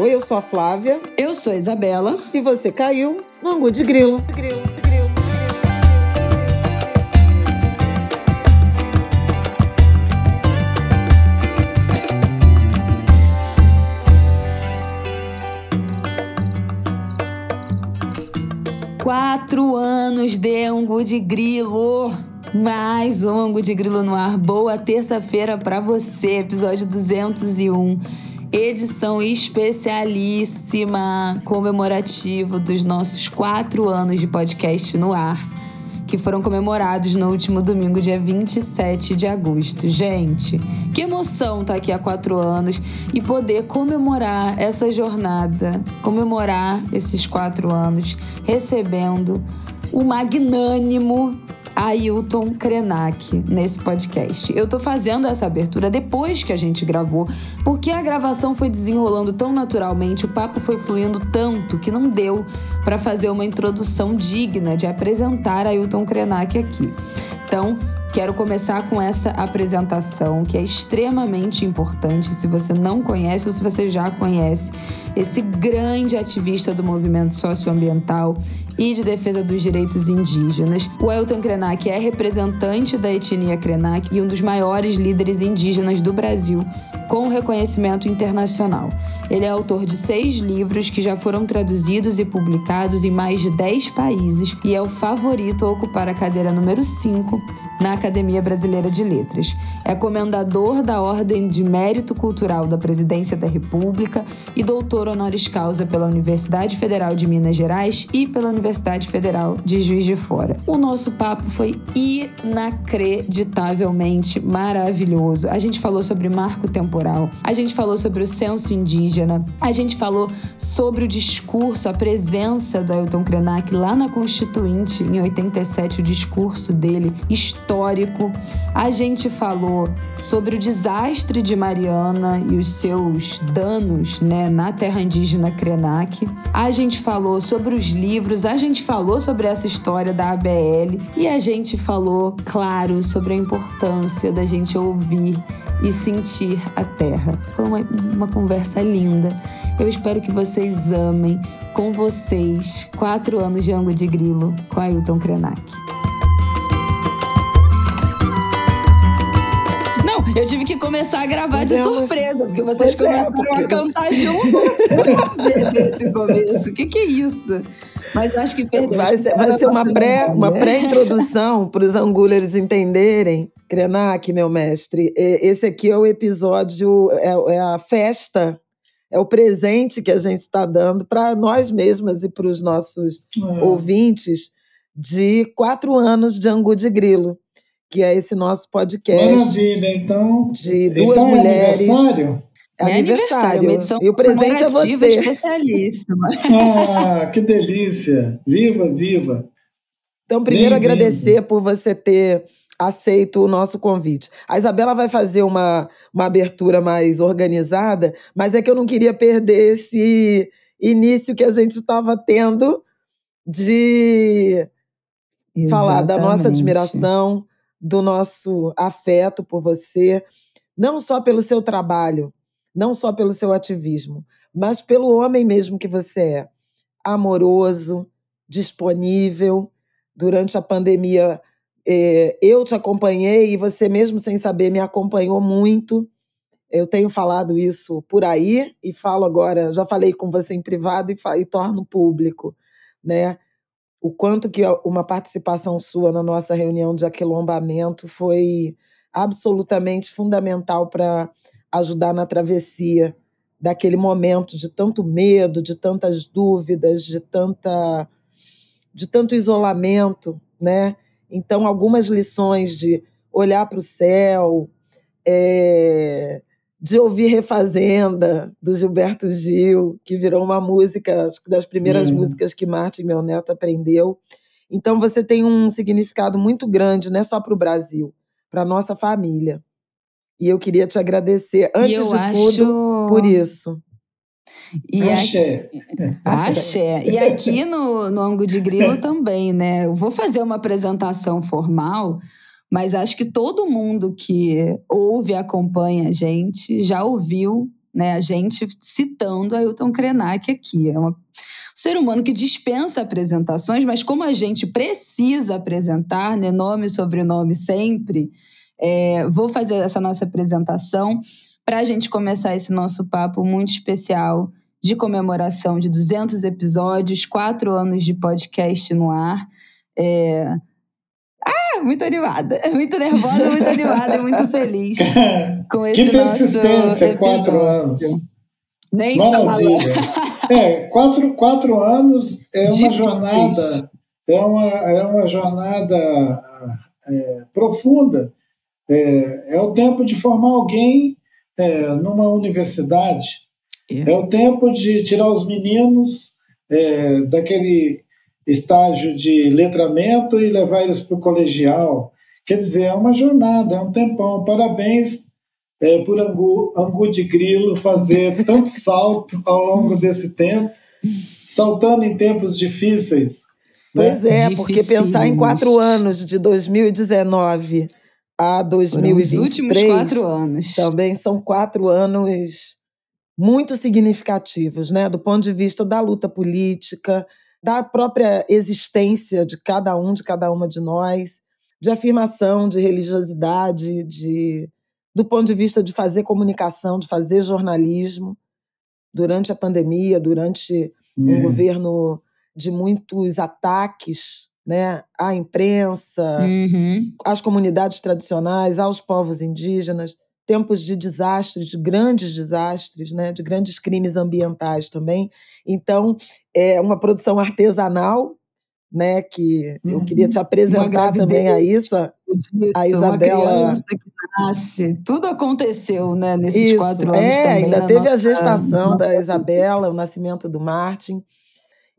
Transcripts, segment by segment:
Oi, eu sou a Flávia. Eu sou a Isabela. E você caiu no Angu de Grilo. grilo. Quatro anos de Angu de Grilo. Mais um Angu de Grilo no ar. Boa terça-feira para você, episódio 201. Edição especialíssima, comemorativo dos nossos quatro anos de podcast no ar, que foram comemorados no último domingo, dia 27 de agosto. Gente, que emoção estar tá aqui há quatro anos e poder comemorar essa jornada, comemorar esses quatro anos, recebendo o magnânimo Ailton Krenak nesse podcast. Eu tô fazendo essa abertura depois que a gente gravou, porque a gravação foi desenrolando tão naturalmente, o papo foi fluindo tanto que não deu para fazer uma introdução digna de apresentar Ailton Krenak aqui. Então, Quero começar com essa apresentação que é extremamente importante se você não conhece ou se você já conhece esse grande ativista do movimento socioambiental e de defesa dos direitos indígenas. O Elton Krenak é representante da etnia Krenak e um dos maiores líderes indígenas do Brasil com reconhecimento internacional. Ele é autor de seis livros que já foram traduzidos e publicados em mais de dez países e é o favorito a ocupar a cadeira número 5 na Academia Brasileira de Letras. É comendador da Ordem de Mérito Cultural da Presidência da República e doutor honoris causa pela Universidade Federal de Minas Gerais e pela Universidade Federal de Juiz de Fora. O nosso papo foi inacreditavelmente maravilhoso. A gente falou sobre marco temporal, a gente falou sobre o censo indígena, a gente falou sobre o discurso, a presença do Ailton Krenak lá na Constituinte em 87, o discurso dele histórico. A gente falou sobre o desastre de Mariana e os seus danos né, na terra indígena Krenak. A gente falou sobre os livros, a gente falou sobre essa história da ABL e a gente falou, claro, sobre a importância da gente ouvir e sentir a terra. Foi uma, uma conversa linda. Eu espero que vocês amem com vocês quatro anos de ângulo de grilo com Ailton Krenak. Eu tive que começar a gravar de surpresa, porque vocês pois é, começaram é, porque... a cantar junto. Esse começo. O que, que é isso? Mas acho que perdeu. Vai ser, vai ser uma pré uma pré-introdução para os angulers entenderem. Krenak, meu mestre, esse aqui é o episódio, é, é a festa é o presente que a gente está dando para nós mesmas e para os nossos é. ouvintes de quatro anos de Angu de Grilo que é esse nosso podcast. Maravilha, então. De duas então mulheres. É aniversário? É, é aniversário, aniversário. e o presente é você. especialíssima. Ah, que delícia! Viva, viva! Então, primeiro Bem agradecer por você ter aceito o nosso convite. A Isabela vai fazer uma, uma abertura mais organizada, mas é que eu não queria perder esse início que a gente estava tendo de Exatamente. falar da nossa admiração, do nosso afeto por você, não só pelo seu trabalho, não só pelo seu ativismo, mas pelo homem mesmo que você é. Amoroso, disponível. Durante a pandemia, eh, eu te acompanhei e você, mesmo sem saber, me acompanhou muito. Eu tenho falado isso por aí e falo agora, já falei com você em privado e, e torno público, né? O quanto que uma participação sua na nossa reunião de aquilombamento foi absolutamente fundamental para ajudar na travessia daquele momento de tanto medo, de tantas dúvidas, de tanta de tanto isolamento, né? Então algumas lições de olhar para o céu, é, de ouvir Refazenda, do Gilberto Gil, que virou uma música, acho que das primeiras uhum. músicas que Martin, meu neto, aprendeu. Então você tem um significado muito grande, não é só para o Brasil, para a nossa família. E eu queria te agradecer, antes de acho... tudo, por isso. E Axé. Aqui, Axé. E aqui no, no Ango de Grilo também, né? Eu vou fazer uma apresentação formal, mas acho que todo mundo que ouve e acompanha a gente já ouviu né? A gente citando Ailton Krenak aqui. É um ser humano que dispensa apresentações, mas como a gente precisa apresentar, né? Nome e sobrenome sempre, é, vou fazer essa nossa apresentação para a gente começar esse nosso papo muito especial de comemoração de 200 episódios, quatro anos de podcast no ar. É, ah, muito animada, muito nervosa, muito animada e muito feliz com esse que persistência, quatro anos. Nem Maravilha. é, quatro, quatro anos é uma jornada, é uma, é uma jornada é, profunda. É, é o tempo de formar alguém é, numa universidade. É. é o tempo de tirar os meninos é, daquele estágio de letramento e levar eles para o colegial. Quer dizer, é uma jornada, é um tempão. Parabéns é, por Angu, Angu de Grilo fazer tanto salto ao longo desse tempo, saltando em tempos difíceis. Né? Pois é, porque pensar em quatro anos, de 2019 a 2023. Os últimos quatro anos. Também são quatro anos muito significativos, né? Do ponto de vista da luta política, da própria existência de cada um, de cada uma de nós, de afirmação de religiosidade, de, do ponto de vista de fazer comunicação, de fazer jornalismo, durante a pandemia, durante um é. governo de muitos ataques né, à imprensa, uhum. às comunidades tradicionais, aos povos indígenas, tempos de desastres, de grandes desastres, né, de grandes crimes ambientais também. Então, é uma produção artesanal, né, que uhum. eu queria te apresentar também a isso, a, a Isabela. Uma criança que nasce, tudo aconteceu, né, nesses isso, quatro anos é, também. ainda teve nossa, a gestação da Isabela, o nascimento do Martin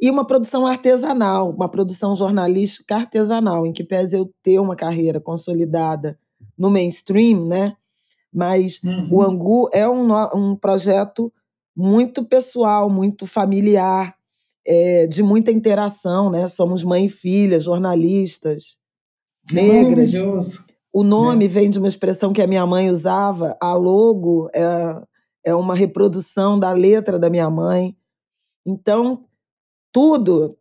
e uma produção artesanal, uma produção jornalística artesanal, em que pese eu ter uma carreira consolidada no mainstream, né? Mas uhum. o Angu é um, um projeto muito pessoal, muito familiar, é, de muita interação, né? Somos mãe e filha, jornalistas, negras. O nome é. vem de uma expressão que a minha mãe usava, a logo é, é uma reprodução da letra da minha mãe. Então, tudo,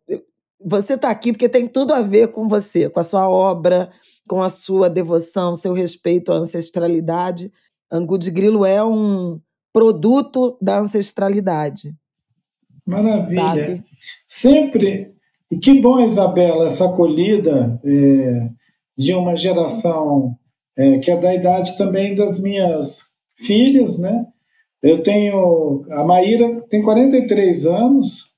você está aqui porque tem tudo a ver com você, com a sua obra, com a sua devoção, seu respeito à ancestralidade. Angu de Grilo é um produto da ancestralidade. Maravilha. Sabe? Sempre. E que bom, Isabela, essa acolhida é, de uma geração é, que é da idade também das minhas filhas, né? Eu tenho. A Maíra tem 43 anos,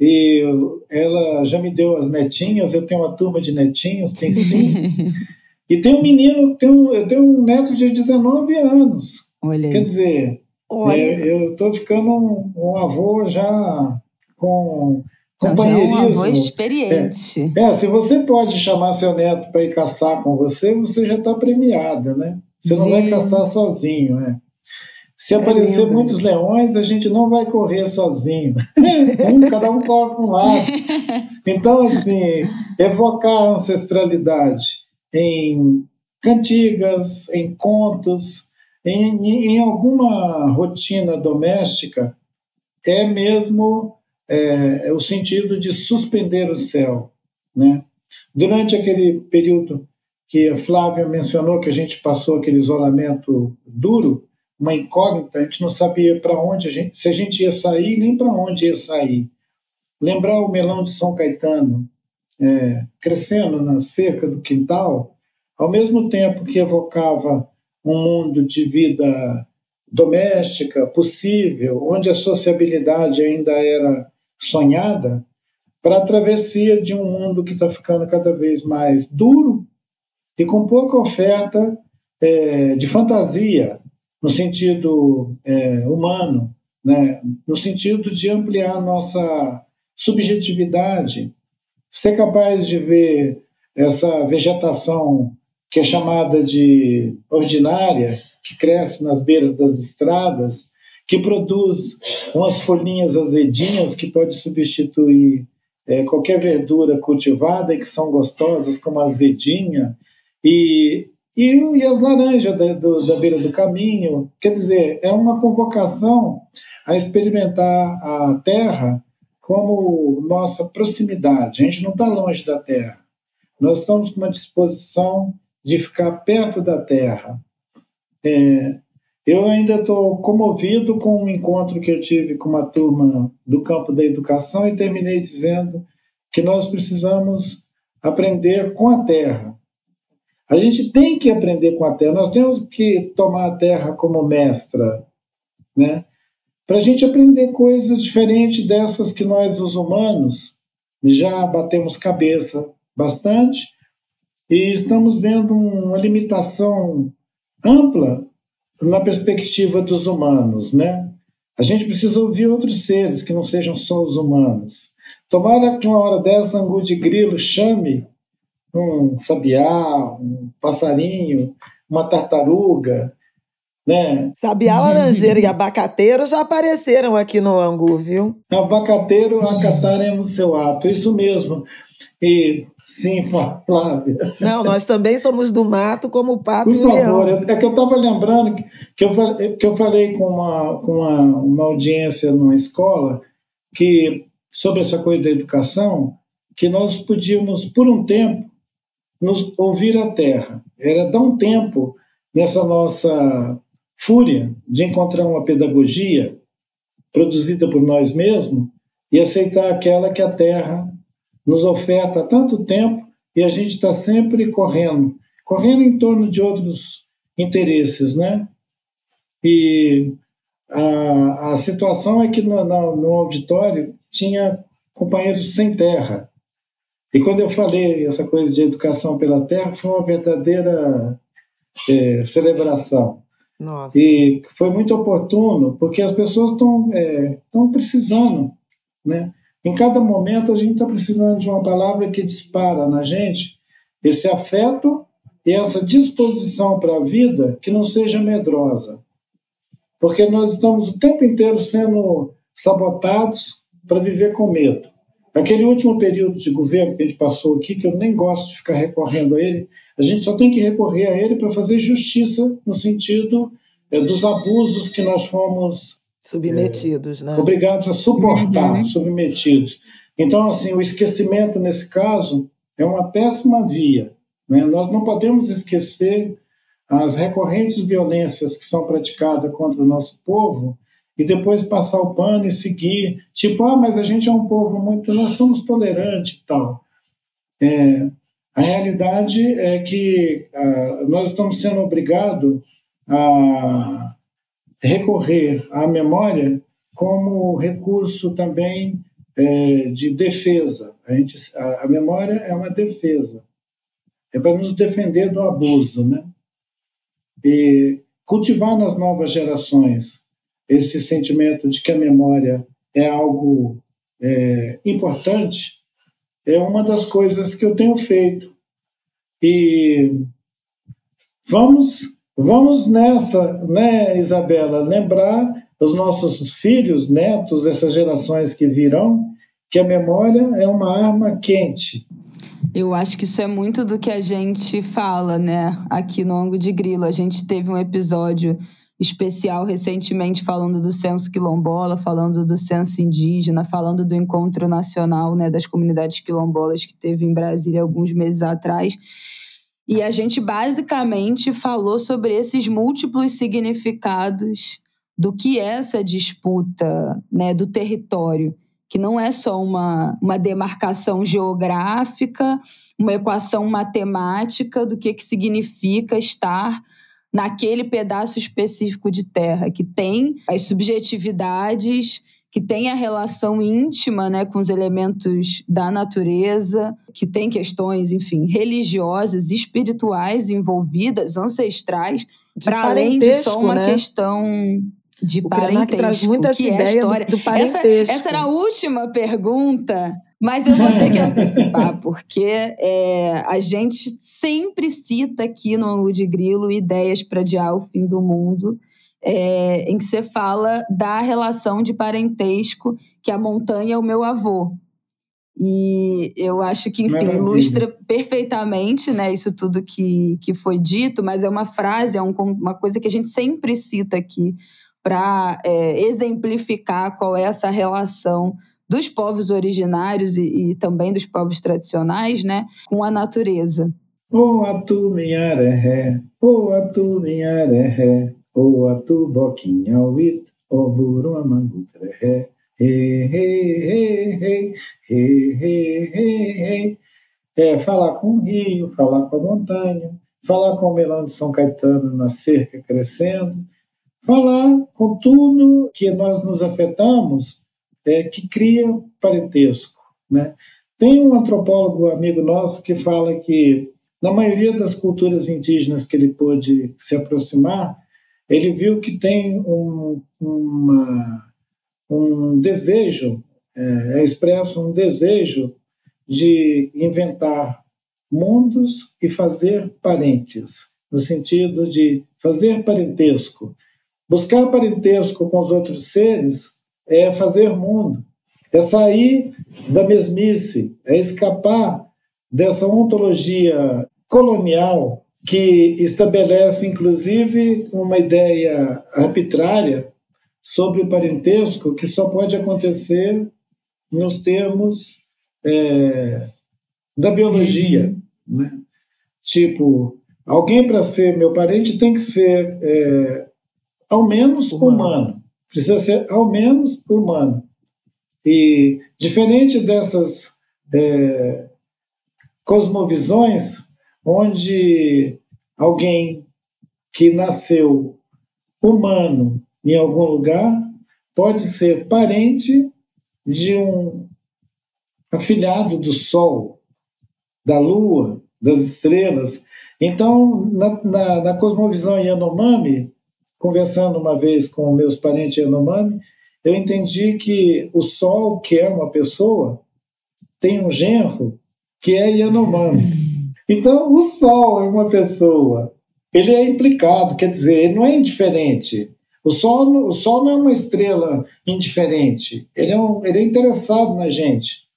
e ela já me deu as netinhas, eu tenho uma turma de netinhos, tem cinco. e tem um menino, tem um, eu tenho um neto de 19 anos. Olha Quer dizer, é, eu estou ficando um, um, avô já com companheirismo. Não, já é um avô experiente. É, é, se você pode chamar seu neto para ir caçar com você, você já está premiada, né? Você não vai caçar sozinho, né? Se é aparecer muitos leões, a gente não vai correr sozinho. um, cada um corre para um lado. Então, assim, evocar a ancestralidade em cantigas, em contos, em, em alguma rotina doméstica, é mesmo é, é o sentido de suspender o céu. Né? Durante aquele período que a Flávia mencionou, que a gente passou aquele isolamento duro, uma incógnita, a gente não sabia para onde a gente, se a gente ia sair, nem para onde ia sair. Lembrar o melão de São Caetano é, crescendo na cerca do quintal, ao mesmo tempo que evocava um mundo de vida doméstica possível, onde a sociabilidade ainda era sonhada, para a travessia de um mundo que está ficando cada vez mais duro e com pouca oferta é, de fantasia, no sentido é, humano, né? no sentido de ampliar nossa subjetividade, ser capaz de ver essa vegetação que é chamada de ordinária, que cresce nas beiras das estradas, que produz umas folhinhas azedinhas que pode substituir é, qualquer verdura cultivada e que são gostosas, como azedinha, e e, e as laranjas da, do, da beira do caminho. Quer dizer, é uma convocação a experimentar a terra como nossa proximidade. A gente não está longe da terra. Nós estamos com uma disposição de ficar perto da terra. É, eu ainda estou comovido com um encontro que eu tive com uma turma do campo da educação e terminei dizendo que nós precisamos aprender com a terra. A gente tem que aprender com a terra, nós temos que tomar a terra como mestra, né? Para a gente aprender coisas diferentes dessas que nós, os humanos, já batemos cabeça bastante e estamos vendo uma limitação ampla na perspectiva dos humanos, né? A gente precisa ouvir outros seres que não sejam só os humanos. Tomara que uma hora dessa angu de grilo chame um sabiá, um passarinho, uma tartaruga, né? Sabiá, laranjeira e abacateiro já apareceram aqui no Angu, viu? Abacateiro acataremos seu ato, isso mesmo. E sim, Flávia. Não, nós também somos do mato, como o pato Por e o favor, leão. é que eu estava lembrando que eu, que eu falei com, uma, com uma, uma audiência numa escola que sobre essa coisa da educação, que nós podíamos, por um tempo, nos ouvir a terra. Era dar um tempo nessa nossa fúria de encontrar uma pedagogia produzida por nós mesmos e aceitar aquela que a terra nos oferta há tanto tempo e a gente está sempre correndo, correndo em torno de outros interesses, né? E a, a situação é que no, no, no auditório tinha companheiros sem terra. E quando eu falei essa coisa de educação pela terra, foi uma verdadeira é, celebração. Nossa. E foi muito oportuno, porque as pessoas estão é, precisando. Né? Em cada momento, a gente está precisando de uma palavra que dispara na gente esse afeto e essa disposição para a vida que não seja medrosa. Porque nós estamos o tempo inteiro sendo sabotados para viver com medo. Aquele último período de governo que a gente passou aqui, que eu nem gosto de ficar recorrendo a ele, a gente só tem que recorrer a ele para fazer justiça no sentido é, dos abusos que nós fomos submetidos, é, né? obrigados a suportar, uhum. submetidos. Então, assim, o esquecimento nesse caso é uma péssima via. Né? Nós não podemos esquecer as recorrentes violências que são praticadas contra o nosso povo e depois passar o pano e seguir, tipo, ah, mas a gente é um povo muito, nós somos tolerantes e tal. É, a realidade é que ah, nós estamos sendo obrigados a recorrer à memória como recurso também é, de defesa. A, gente, a, a memória é uma defesa, é para nos defender do abuso, né? E cultivar nas novas gerações esse sentimento de que a memória é algo é, importante, é uma das coisas que eu tenho feito. E vamos, vamos nessa, né, Isabela, lembrar os nossos filhos, netos, essas gerações que virão, que a memória é uma arma quente. Eu acho que isso é muito do que a gente fala, né? Aqui no Ango de Grilo. A gente teve um episódio especial recentemente falando do censo quilombola, falando do censo indígena, falando do encontro nacional né, das comunidades quilombolas que teve em Brasília alguns meses atrás. E a gente basicamente falou sobre esses múltiplos significados do que é essa disputa né, do território, que não é só uma, uma demarcação geográfica, uma equação matemática do que, que significa estar naquele pedaço específico de terra, que tem as subjetividades, que tem a relação íntima né, com os elementos da natureza, que tem questões, enfim, religiosas, espirituais envolvidas, ancestrais, para além de só uma né? questão de o parentesco. traz muita que é a história do, do parentesco. Essa, essa era a última pergunta mas eu vou ter que antecipar, porque é, a gente sempre cita aqui no Ângulo de Grilo ideias para adiar o fim do mundo, é, em que você fala da relação de parentesco que a montanha é o meu avô. E eu acho que, enfim, Maravilha. ilustra perfeitamente né, isso tudo que, que foi dito, mas é uma frase, é um, uma coisa que a gente sempre cita aqui para é, exemplificar qual é essa relação dos povos originários e, e, também dos povos tradicionais né, com a natureza. O atu minharé, o atu minharé, o atu boquinha uit, o buru amangutré. É falar com o rio, falar com a montanha, falar com o melão de São Caetano na cerca crescendo, falar com tudo que nós nos afetamos é, que cria parentesco. Né? Tem um antropólogo amigo nosso que fala que, na maioria das culturas indígenas que ele pôde se aproximar, ele viu que tem um, uma, um desejo, é, é expresso um desejo de inventar mundos e fazer parentes, no sentido de fazer parentesco. Buscar parentesco com os outros seres é fazer mundo, é sair da mesmice, é escapar dessa ontologia colonial que estabelece, inclusive, uma ideia arbitrária sobre o parentesco que só pode acontecer nos termos é, da biologia. Uhum. Né? Tipo, alguém para ser meu parente tem que ser é, ao menos humano. humano. Precisa ser ao menos humano. E diferente dessas é, cosmovisões, onde alguém que nasceu humano em algum lugar pode ser parente de um afilhado do Sol, da Lua, das estrelas. Então, na, na, na cosmovisão Yanomami, conversando uma vez com meus parentes Yanomami, eu entendi que o Sol, que é uma pessoa, tem um genro que é Yanomami. Então, o Sol é uma pessoa. Ele é implicado, quer dizer, ele não é indiferente. O Sol, o Sol não é uma estrela indiferente. Ele é, um, ele é interessado na gente.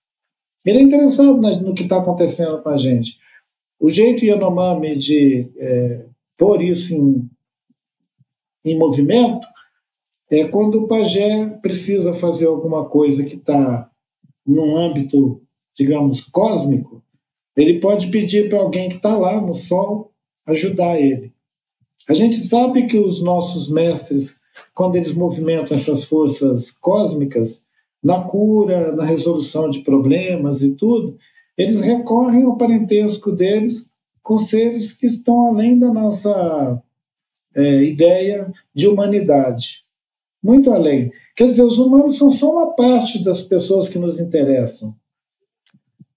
Ele é interessado no que está acontecendo com a gente. O jeito Yanomami de é, pôr isso em, em movimento é quando o pajé precisa fazer alguma coisa que está num âmbito, digamos, cósmico, ele pode pedir para alguém que está lá no sol ajudar ele. A gente sabe que os nossos mestres, quando eles movimentam essas forças cósmicas, na cura, na resolução de problemas e tudo, eles recorrem ao parentesco deles com seres que estão além da nossa é, ideia de humanidade. Muito além. Quer dizer, os humanos são só uma parte das pessoas que nos interessam.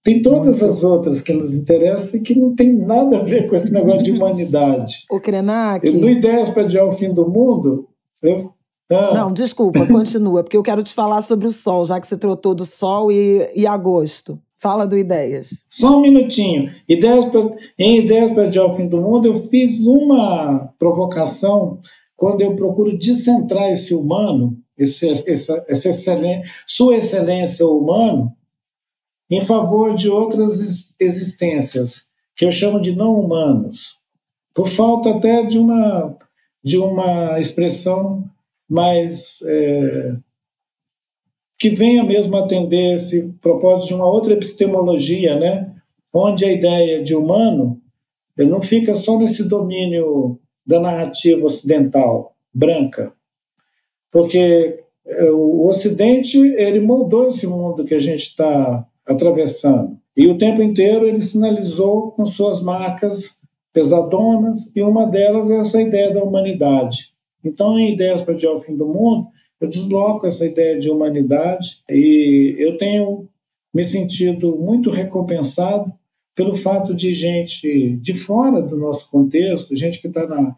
Tem todas as outras que nos interessam e que não tem nada a ver com esse negócio de humanidade. o Krenak. No Ideias para Adiar o Fim do Mundo, eu ah. Não, desculpa, continua, porque eu quero te falar sobre o sol, já que você trotou do sol e, e agosto. Fala do Ideias. Só um minutinho. Ideias pra, em Ideias para o Fim do Mundo, eu fiz uma provocação quando eu procuro descentrar esse humano, esse, essa, essa excelência, sua excelência humano, em favor de outras existências, que eu chamo de não humanos, por falta até de uma, de uma expressão mas é, que venha mesmo atender esse propósito de uma outra epistemologia, né? onde a ideia de humano ele não fica só nesse domínio da narrativa ocidental, branca, porque é, o Ocidente ele moldou esse mundo que a gente está atravessando e o tempo inteiro ele sinalizou com suas marcas pesadonas e uma delas é essa ideia da humanidade. Então, em Ideias para o Fim do Mundo, eu desloco essa ideia de humanidade e eu tenho me sentido muito recompensado pelo fato de gente de fora do nosso contexto, gente que está na.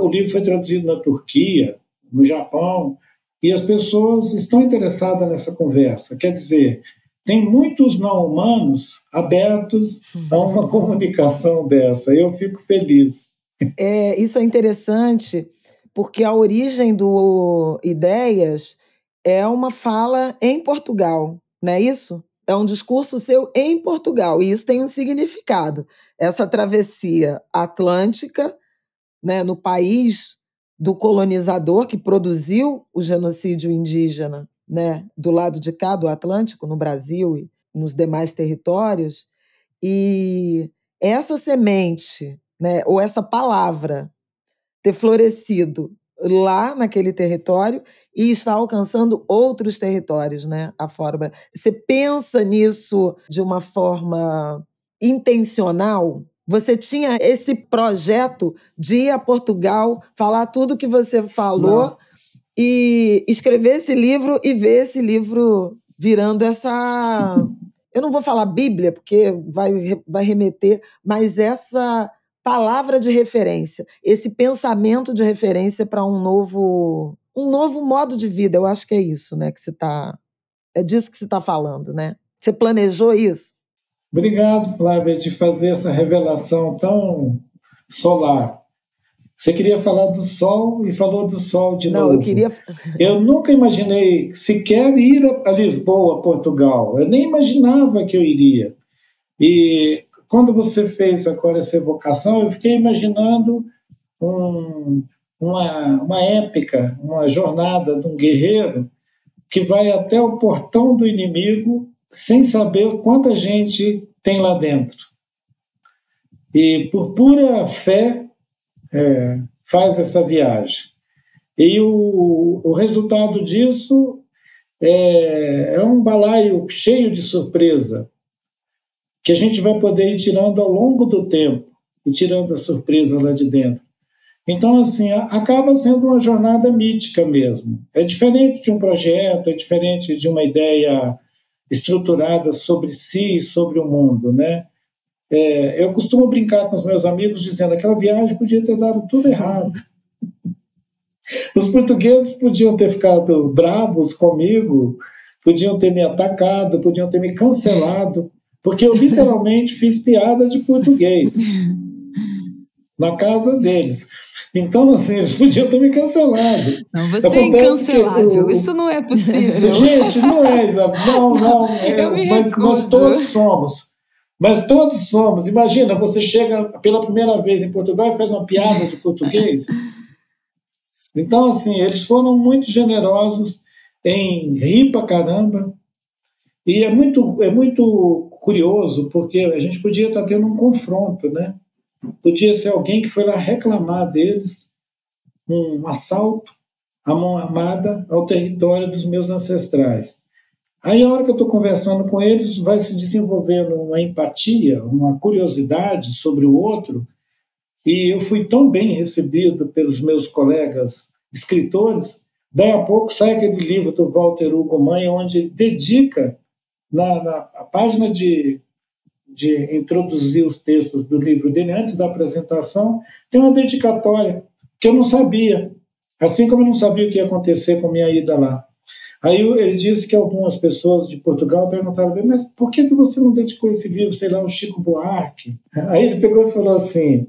O livro foi traduzido na Turquia, no Japão, e as pessoas estão interessadas nessa conversa. Quer dizer, tem muitos não humanos abertos a uma comunicação dessa. Eu fico feliz. É, isso é interessante porque a origem do Ideias é uma fala em Portugal, não é isso? é um discurso seu em Portugal, e isso tem um significado. Essa travessia atlântica, né, no país do colonizador que produziu o genocídio indígena, né, do lado de cá do Atlântico, no Brasil e nos demais territórios, e essa semente, né, ou essa palavra ter florescido lá naquele território e está alcançando outros territórios, né, afora. Você pensa nisso de uma forma intencional? Você tinha esse projeto de ir a Portugal, falar tudo que você falou Não. e escrever esse livro e ver esse livro virando essa. Eu não vou falar Bíblia, porque vai, vai remeter, mas essa palavra de referência, esse pensamento de referência para um novo um novo modo de vida. Eu acho que é isso, né, que você tá é disso que você está falando, né? Você planejou isso? Obrigado, Flávia, de fazer essa revelação tão solar. Você queria falar do sol e falou do sol de Não, novo. Eu queria. Eu nunca imaginei sequer ir a Lisboa, Portugal. Eu nem imaginava que eu iria. E quando você fez agora essa evocação, eu fiquei imaginando um, uma, uma épica, uma jornada de um guerreiro que vai até o portão do inimigo sem saber quanta gente tem lá dentro. E por pura fé é, faz essa viagem. E o, o resultado disso é, é um balaio cheio de surpresa que a gente vai poder ir tirando ao longo do tempo e tirando a surpresa lá de dentro. Então, assim, acaba sendo uma jornada mítica mesmo. É diferente de um projeto, é diferente de uma ideia estruturada sobre si e sobre o mundo, né? É, eu costumo brincar com os meus amigos dizendo que aquela viagem podia ter dado tudo errado. Os portugueses podiam ter ficado bravos comigo, podiam ter me atacado, podiam ter me cancelado, porque eu literalmente fiz piada de português na casa deles. Então, assim, eles podiam ter me cancelado. Não, você é Acontece é incancelável. Isso não é possível. Gente, não é, Isabel. Não, não. É, mas nós todos somos. Mas todos somos. Imagina, você chega pela primeira vez em Portugal e faz uma piada de português. Então, assim, eles foram muito generosos em rir pra caramba, e é muito, é muito curioso, porque a gente podia estar tendo um confronto, né? Podia ser alguém que foi lá reclamar deles um assalto à mão armada ao território dos meus ancestrais. Aí, a hora que eu estou conversando com eles, vai se desenvolvendo uma empatia, uma curiosidade sobre o outro, e eu fui tão bem recebido pelos meus colegas escritores. Daí a pouco sai aquele livro do Walter Hugo Mãe, onde ele dedica na, na página de, de introduzir os textos do livro dele, antes da apresentação, tem uma dedicatória que eu não sabia, assim como eu não sabia o que ia acontecer com a minha ida lá. Aí ele disse que algumas pessoas de Portugal perguntaram, mas por que, que você não dedicou esse livro, sei lá, ao Chico Buarque? Aí ele pegou e falou assim,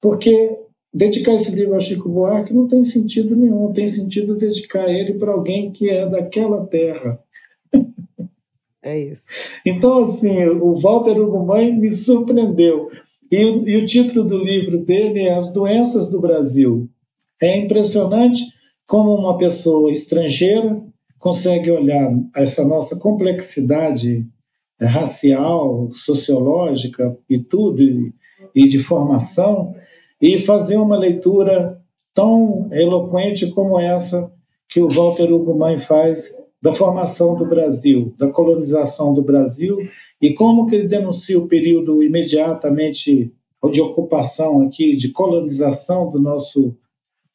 porque dedicar esse livro ao Chico Buarque não tem sentido nenhum, tem sentido dedicar ele para alguém que é daquela terra. É isso. Então, assim, o Walter Ugumãe me surpreendeu. E, e o título do livro dele é As Doenças do Brasil. É impressionante como uma pessoa estrangeira consegue olhar essa nossa complexidade racial, sociológica e tudo, e, e de formação, e fazer uma leitura tão eloquente como essa que o Walter Ugumãe faz da formação do Brasil, da colonização do Brasil e como que ele denuncia o período imediatamente de ocupação aqui, de colonização do nosso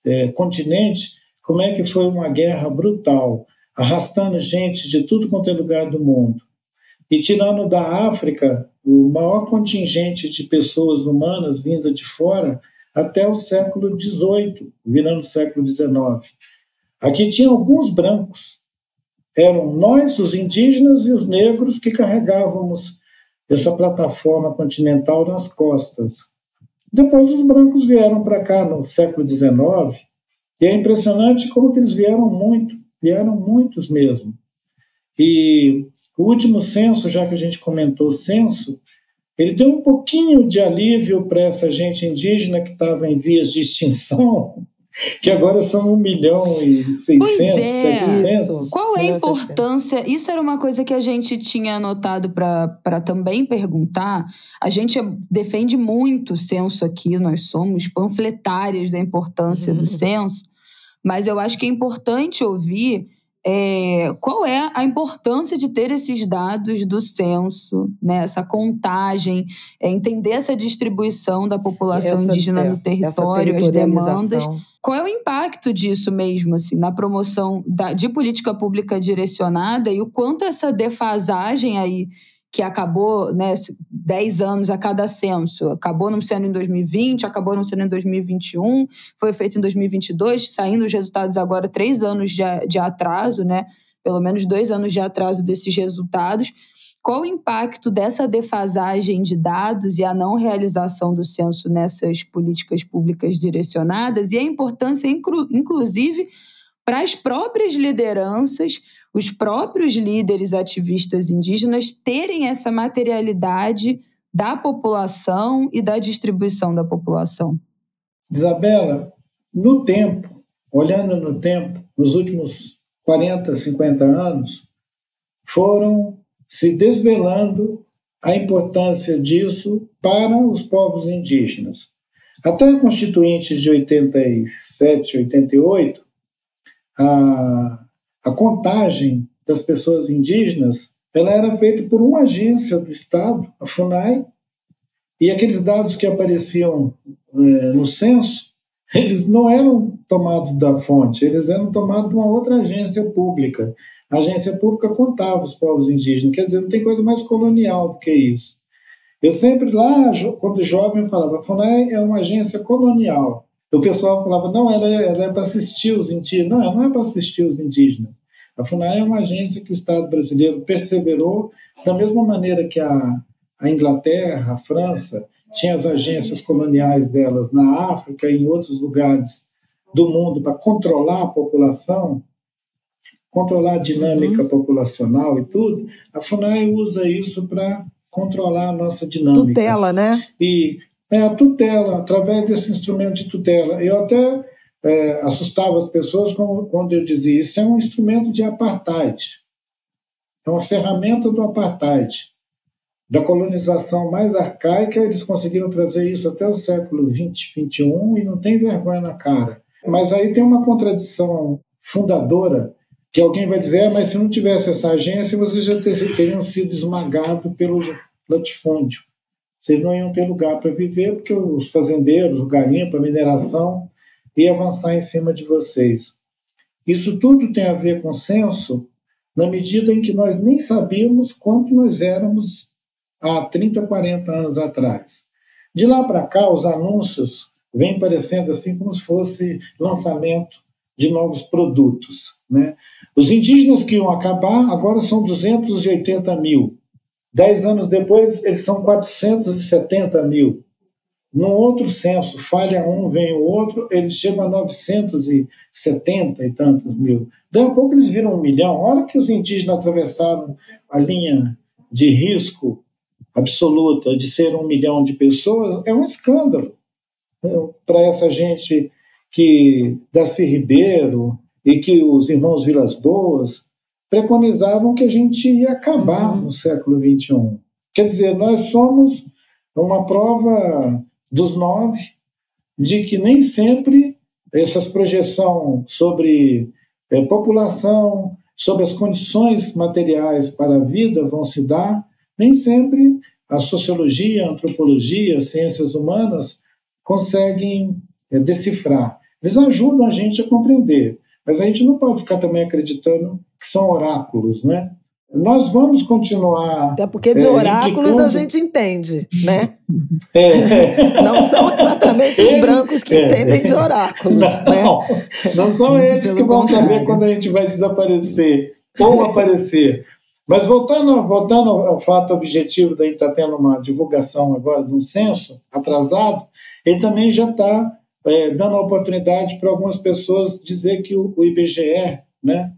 é, continente, como é que foi uma guerra brutal, arrastando gente de tudo quanto é lugar do mundo e tirando da África o maior contingente de pessoas humanas vindas de fora até o século XVIII, virando o século XIX. Aqui tinha alguns brancos, eram nós, os indígenas e os negros, que carregávamos essa plataforma continental nas costas. Depois os brancos vieram para cá no século XIX, e é impressionante como que eles vieram muito, vieram muitos mesmo. E o último censo, já que a gente comentou o censo, ele deu um pouquinho de alívio para essa gente indígena que estava em vias de extinção, que agora são 1 milhão e 600, pois é. 700. Qual é a importância? Isso era uma coisa que a gente tinha anotado para também perguntar. A gente defende muito o censo aqui, nós somos panfletárias da importância uhum. do censo, mas eu acho que é importante ouvir é, qual é a importância de ter esses dados do censo, né, essa contagem, é, entender essa distribuição da população essa, indígena é, no território, as demandas. Qual é o impacto disso mesmo, assim, na promoção da, de política pública direcionada e o quanto essa defasagem aí que acabou, né, 10 anos a cada censo, acabou não sendo em 2020, acabou não sendo em 2021, foi feito em 2022, saindo os resultados agora três anos de, de atraso, né, pelo menos dois anos de atraso desses resultados. Qual o impacto dessa defasagem de dados e a não realização do censo nessas políticas públicas direcionadas e a importância, inclusive, para as próprias lideranças os próprios líderes ativistas indígenas terem essa materialidade da população e da distribuição da população. Isabela, no tempo, olhando no tempo, nos últimos 40, 50 anos, foram se desvelando a importância disso para os povos indígenas. Até a Constituinte de 87, 88, a a contagem das pessoas indígenas ela era feita por uma agência do Estado, a FUNAI, e aqueles dados que apareciam é, no censo, eles não eram tomados da fonte, eles eram tomados de uma outra agência pública. A agência pública contava os povos indígenas, quer dizer, não tem coisa mais colonial do que isso. Eu sempre lá, quando jovem, falava, a FUNAI é uma agência colonial. O pessoal falava, não, ela, é, ela é para assistir os indígenas. Não, ela não é para assistir os indígenas. A FUNAI é uma agência que o Estado brasileiro perseverou, da mesma maneira que a, a Inglaterra, a França, tinha as agências coloniais delas na África e em outros lugares do mundo para controlar a população, controlar a dinâmica uhum. populacional e tudo, a FUNAI usa isso para controlar a nossa dinâmica. Tutela, né? E é a tutela, através desse instrumento de tutela. Eu até é, assustava as pessoas quando eu dizia isso é um instrumento de apartheid. É uma ferramenta do apartheid. Da colonização mais arcaica, eles conseguiram trazer isso até o século XX, XXI e não tem vergonha na cara. Mas aí tem uma contradição fundadora que alguém vai dizer, é, mas se não tivesse essa agência, vocês já teriam sido esmagados pelo latifúndio. Vocês não iam ter lugar para viver, porque os fazendeiros, o garimpo, a mineração, ia avançar em cima de vocês. Isso tudo tem a ver com censo, na medida em que nós nem sabíamos quanto nós éramos há 30, 40 anos atrás. De lá para cá, os anúncios vêm parecendo assim como se fosse lançamento de novos produtos. Né? Os indígenas que iam acabar agora são 280 mil. Dez anos depois, eles são 470 mil. No outro censo, falha um, vem o outro, eles chegam a 970 e tantos mil. Daí a pouco eles viram um milhão. Hora que os indígenas atravessaram a linha de risco absoluta de ser um milhão de pessoas, é um escândalo. Para essa gente que Darcy Ribeiro e que os irmãos Vilas Boas preconizavam que a gente ia acabar uhum. no século XXI. Quer dizer, nós somos uma prova dos nove de que nem sempre essas projeções sobre é, população, sobre as condições materiais para a vida vão se dar, nem sempre a sociologia, a antropologia, as ciências humanas conseguem é, decifrar. Eles ajudam a gente a compreender, mas a gente não pode ficar também acreditando que são oráculos, né? Nós vamos continuar. Até porque de é, oráculos implicando... a gente entende, né? É. Não são exatamente os brancos que é. entendem de oráculos. Não, né? não são eles que vão contrário. saber quando a gente vai desaparecer ou aparecer. Mas voltando, voltando ao fato objetivo gente estar tá tendo uma divulgação agora de um censo atrasado, ele também já está é, dando a oportunidade para algumas pessoas dizer que o, o IBGE, né,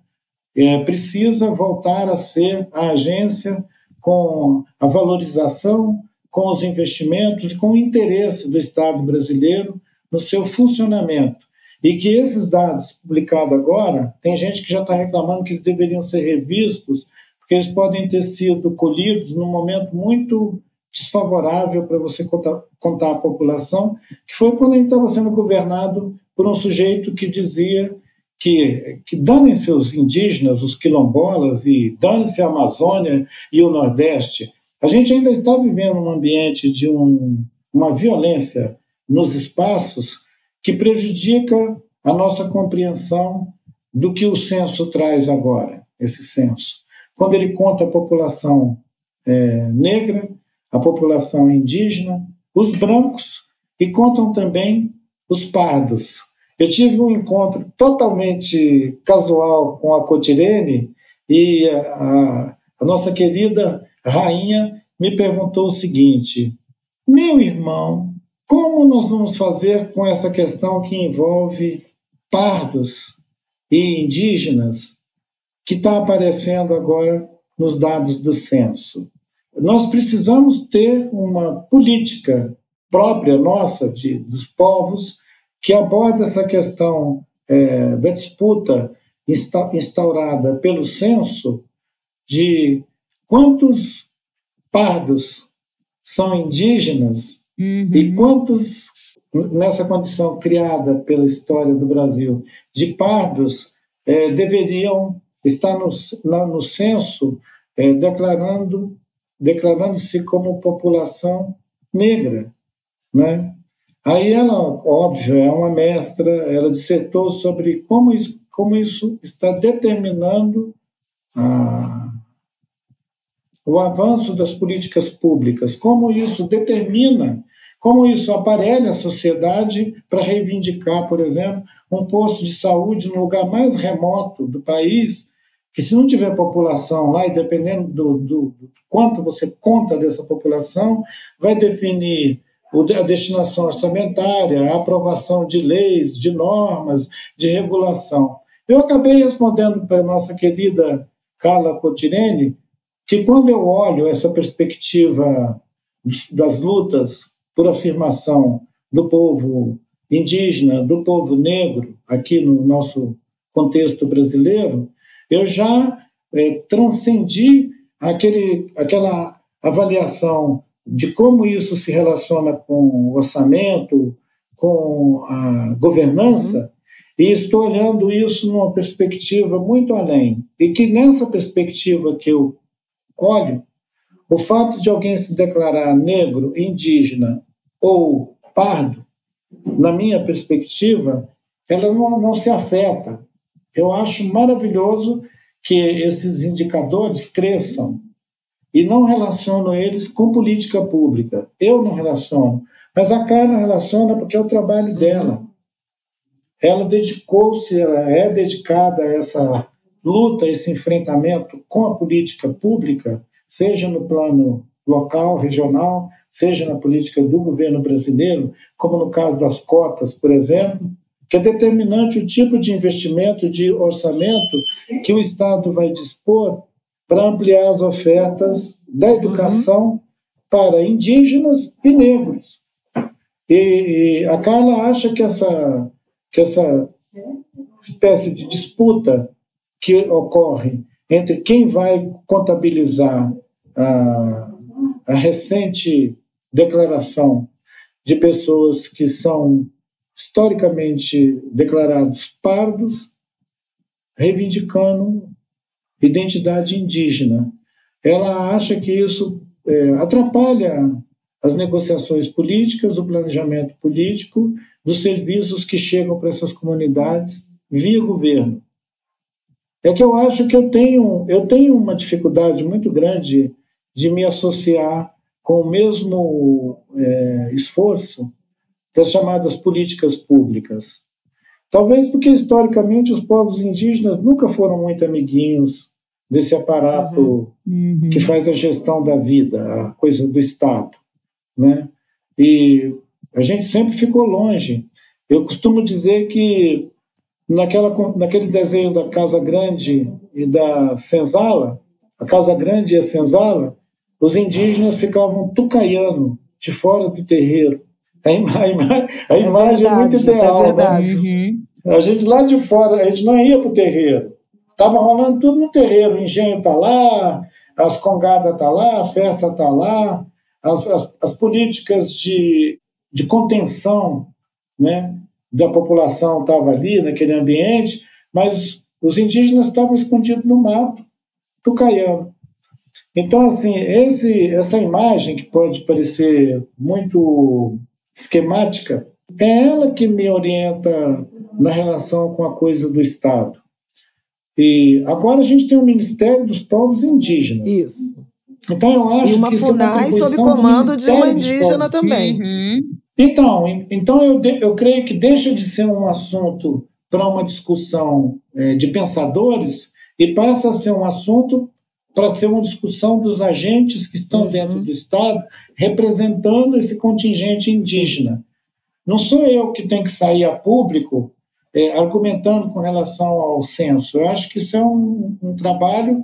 é, precisa voltar a ser a agência com a valorização, com os investimentos e com o interesse do Estado brasileiro no seu funcionamento. E que esses dados publicados agora, tem gente que já está reclamando que eles deveriam ser revistos, porque eles podem ter sido colhidos num momento muito desfavorável para você contar, contar a população, que foi quando gente estava sendo governado por um sujeito que dizia que, que danem-se os indígenas, os quilombolas, e danem-se a Amazônia e o Nordeste. A gente ainda está vivendo um ambiente de um, uma violência nos espaços que prejudica a nossa compreensão do que o censo traz agora, esse censo. Quando ele conta a população é, negra, a população indígena, os brancos e contam também os pardos. Eu tive um encontro totalmente casual com a Cotirene e a, a nossa querida rainha me perguntou o seguinte: meu irmão, como nós vamos fazer com essa questão que envolve pardos e indígenas que está aparecendo agora nos dados do censo? Nós precisamos ter uma política própria nossa, de, dos povos, que aborda essa questão é, da disputa instaurada pelo censo de quantos pardos são indígenas uhum. e quantos, nessa condição criada pela história do Brasil, de pardos, é, deveriam estar no, no censo é, declarando declarando-se como população negra, né? Aí ela, óbvio, é uma mestra, ela dissertou sobre como isso, como isso está determinando a, o avanço das políticas públicas, como isso determina, como isso aparelha a sociedade para reivindicar, por exemplo, um posto de saúde no lugar mais remoto do país, que se não tiver população lá, e dependendo do, do, do quanto você conta dessa população, vai definir a destinação orçamentária, a aprovação de leis, de normas, de regulação. Eu acabei respondendo para a nossa querida Carla Cotirene que quando eu olho essa perspectiva das lutas por afirmação do povo indígena, do povo negro, aqui no nosso contexto brasileiro, eu já é, transcendi aquele, aquela avaliação de como isso se relaciona com o orçamento, com a governança, uhum. e estou olhando isso numa perspectiva muito além. E que nessa perspectiva que eu olho, o fato de alguém se declarar negro, indígena ou pardo, na minha perspectiva, ela não, não se afeta. Eu acho maravilhoso que esses indicadores cresçam e não relaciono eles com política pública. Eu não relaciono, mas a Carla relaciona porque é o trabalho uhum. dela. Ela dedicou-se, ela é dedicada a essa luta, esse enfrentamento com a política pública, seja no plano local, regional, seja na política do governo brasileiro, como no caso das cotas, por exemplo, que é determinante o tipo de investimento, de orçamento que o Estado vai dispor para ampliar as ofertas da educação uhum. para indígenas e negros. E, e, a Carla acha que essa, que essa espécie de disputa que ocorre entre quem vai contabilizar a, a recente declaração de pessoas que são historicamente declarados pardos, reivindicando identidade indígena. Ela acha que isso é, atrapalha as negociações políticas, o planejamento político, dos serviços que chegam para essas comunidades via governo. É que eu acho que eu tenho, eu tenho uma dificuldade muito grande de me associar com o mesmo é, esforço das chamadas políticas públicas. Talvez porque, historicamente, os povos indígenas nunca foram muito amiguinhos desse aparato uhum. Uhum. que faz a gestão da vida, a coisa do Estado. Né? E a gente sempre ficou longe. Eu costumo dizer que naquela, naquele desenho da Casa Grande e da senzala, a Casa Grande e a senzala, os indígenas ficavam tucaiano de fora do terreiro. A, ima a, ima a imagem é, verdade, é, muito ideal. É né? Uhum. A gente lá de fora, a gente não ia para o terreiro. Estava rolando tudo no terreiro. O engenho está lá, as congadas estão tá lá, a festa está lá, as, as, as, políticas de, de contenção né, da população estavam ali, naquele ambiente, mas os indígenas estavam escondidos no mato, tucaiano. Então, assim, esse, essa imagem que pode parecer muito esquemática, é ela que me orienta na relação com a coisa do Estado. E agora a gente tem o Ministério dos Povos Indígenas. Isso. Então eu acho e uma que FUNAI sob comando de uma indígena também. Uhum. Então, então eu, eu creio que deixa de ser um assunto para uma discussão é, de pensadores e passa a ser um assunto para ser uma discussão dos agentes que estão uhum. dentro do Estado representando esse contingente indígena. Não sou eu que tenho que sair a público é, argumentando com relação ao censo. Eu acho que isso é um, um trabalho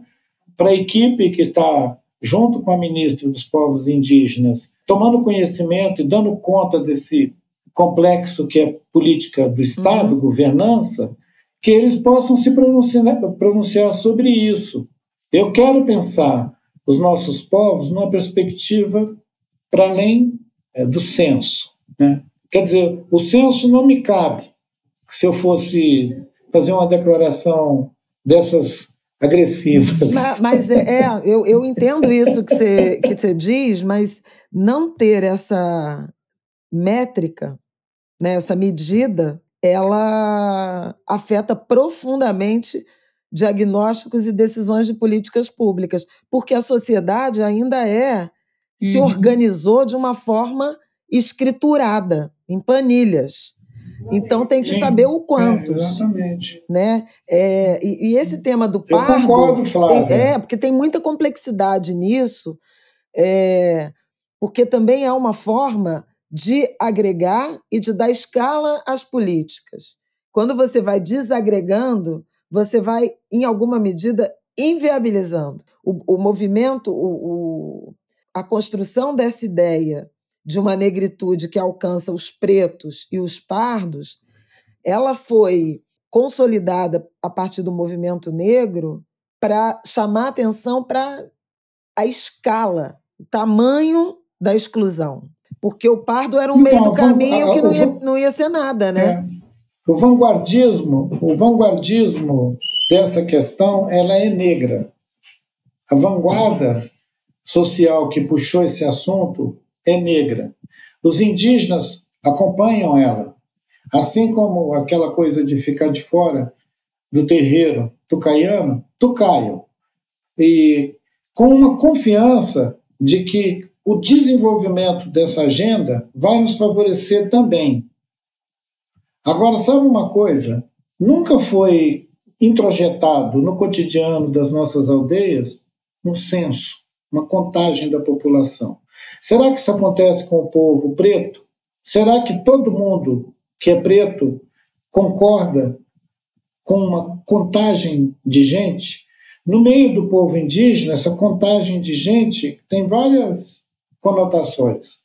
para a equipe que está junto com a ministra dos Povos Indígenas, tomando conhecimento e dando conta desse complexo que é política do Estado, uhum. governança, que eles possam se pronunciar, pronunciar sobre isso. Eu quero pensar os nossos povos numa perspectiva para além é, do censo. Né? Quer dizer, o censo não me cabe se eu fosse fazer uma declaração dessas agressivas. Mas, mas é, é, eu, eu entendo isso que você, que você diz, mas não ter essa métrica, né, essa medida, ela afeta profundamente diagnósticos e decisões de políticas públicas, porque a sociedade ainda é se uhum. organizou de uma forma escriturada, em planilhas. Então tem que Sim, saber o quanto. É, exatamente. Né? É, e, e, esse tema do pardo. Eu concordo, Flávia. Tem, é, porque tem muita complexidade nisso, é, porque também é uma forma de agregar e de dar escala às políticas. Quando você vai desagregando, você vai, em alguma medida, inviabilizando. O, o movimento, o, o, a construção dessa ideia de uma negritude que alcança os pretos e os pardos, ela foi consolidada a partir do movimento negro para chamar atenção para a escala, o tamanho da exclusão. Porque o pardo era um então, meio do caminho que não ia, não ia ser nada, né? É. O vanguardismo, o vanguardismo dessa questão, ela é negra. A vanguarda social que puxou esse assunto é negra. Os indígenas acompanham ela, assim como aquela coisa de ficar de fora do terreiro tucaiano, tucaiam. E com uma confiança de que o desenvolvimento dessa agenda vai nos favorecer também. Agora, sabe uma coisa? Nunca foi introjetado no cotidiano das nossas aldeias um censo, uma contagem da população. Será que isso acontece com o povo preto? Será que todo mundo que é preto concorda com uma contagem de gente? No meio do povo indígena, essa contagem de gente tem várias conotações.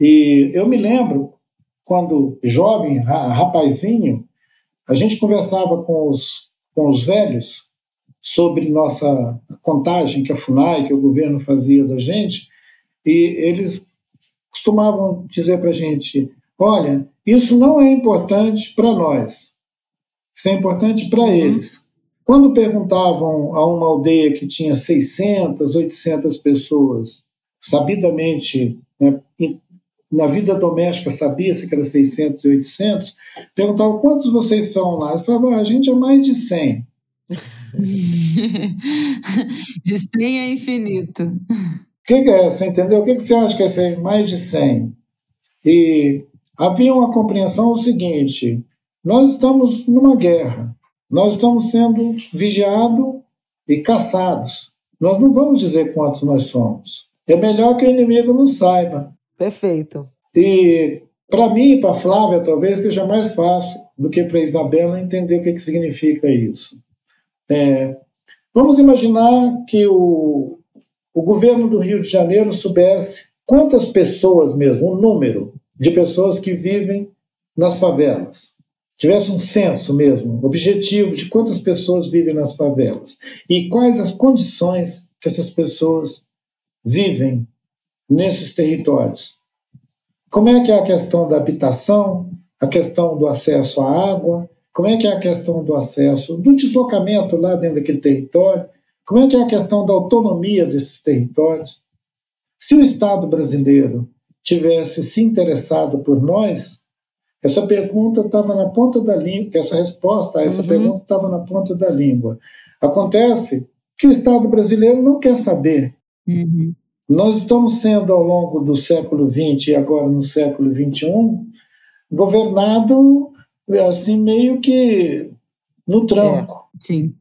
E eu me lembro, quando jovem, rapazinho, a gente conversava com os, com os velhos sobre nossa contagem que a FUNAI, que o governo fazia da gente, e eles costumavam dizer para a gente: olha, isso não é importante para nós, isso é importante para uhum. eles. Quando perguntavam a uma aldeia que tinha 600, 800 pessoas, sabidamente, né, na vida doméstica sabia-se que era 600 e 800, perguntavam quantos vocês são lá? Eles falavam, ah, a gente é mais de 100. de 100 é infinito que, que é? Você entendeu? O que, que você acha que é ser mais de 100? E havia uma compreensão o seguinte: nós estamos numa guerra, nós estamos sendo vigiados e caçados. Nós não vamos dizer quantos nós somos. É melhor que o inimigo não saiba. Perfeito. E para mim e para Flávia talvez seja mais fácil do que para Isabela entender o que, que significa isso. É, Vamos imaginar que o, o governo do Rio de Janeiro soubesse quantas pessoas mesmo, um número de pessoas que vivem nas favelas. Tivesse um censo mesmo, objetivo de quantas pessoas vivem nas favelas e quais as condições que essas pessoas vivem nesses territórios. Como é que é a questão da habitação, a questão do acesso à água, como é que é a questão do acesso, do deslocamento lá dentro daquele território, como é que é a questão da autonomia desses territórios. Se o Estado brasileiro tivesse se interessado por nós, essa pergunta estava na ponta da língua, essa resposta a essa uhum. pergunta estava na ponta da língua. Acontece que o Estado brasileiro não quer saber. Uhum. Nós estamos sendo, ao longo do século XX e agora no século XXI, governado assim meio que no tranco. É, sim.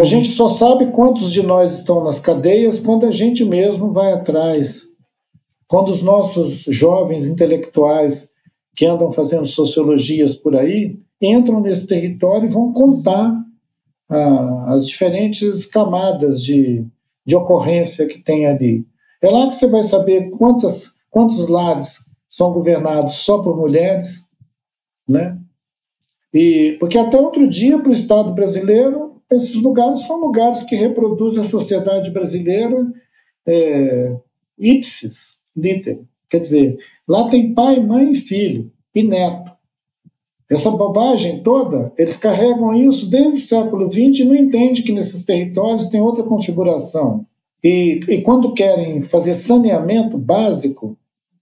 A gente só sabe quantos de nós estão nas cadeias quando a gente mesmo vai atrás. Quando os nossos jovens intelectuais que andam fazendo sociologias por aí entram nesse território e vão contar ah, as diferentes camadas de, de ocorrência que tem ali. É lá que você vai saber quantas, quantos lares são governados só por mulheres, né? E, porque até outro dia, para o Estado brasileiro, esses lugares são lugares que reproduzem a sociedade brasileira é, ipsis liter. Quer dizer, lá tem pai, mãe e filho, e neto. Essa bobagem toda, eles carregam isso desde o século XX e não entendem que nesses territórios tem outra configuração. E, e quando querem fazer saneamento básico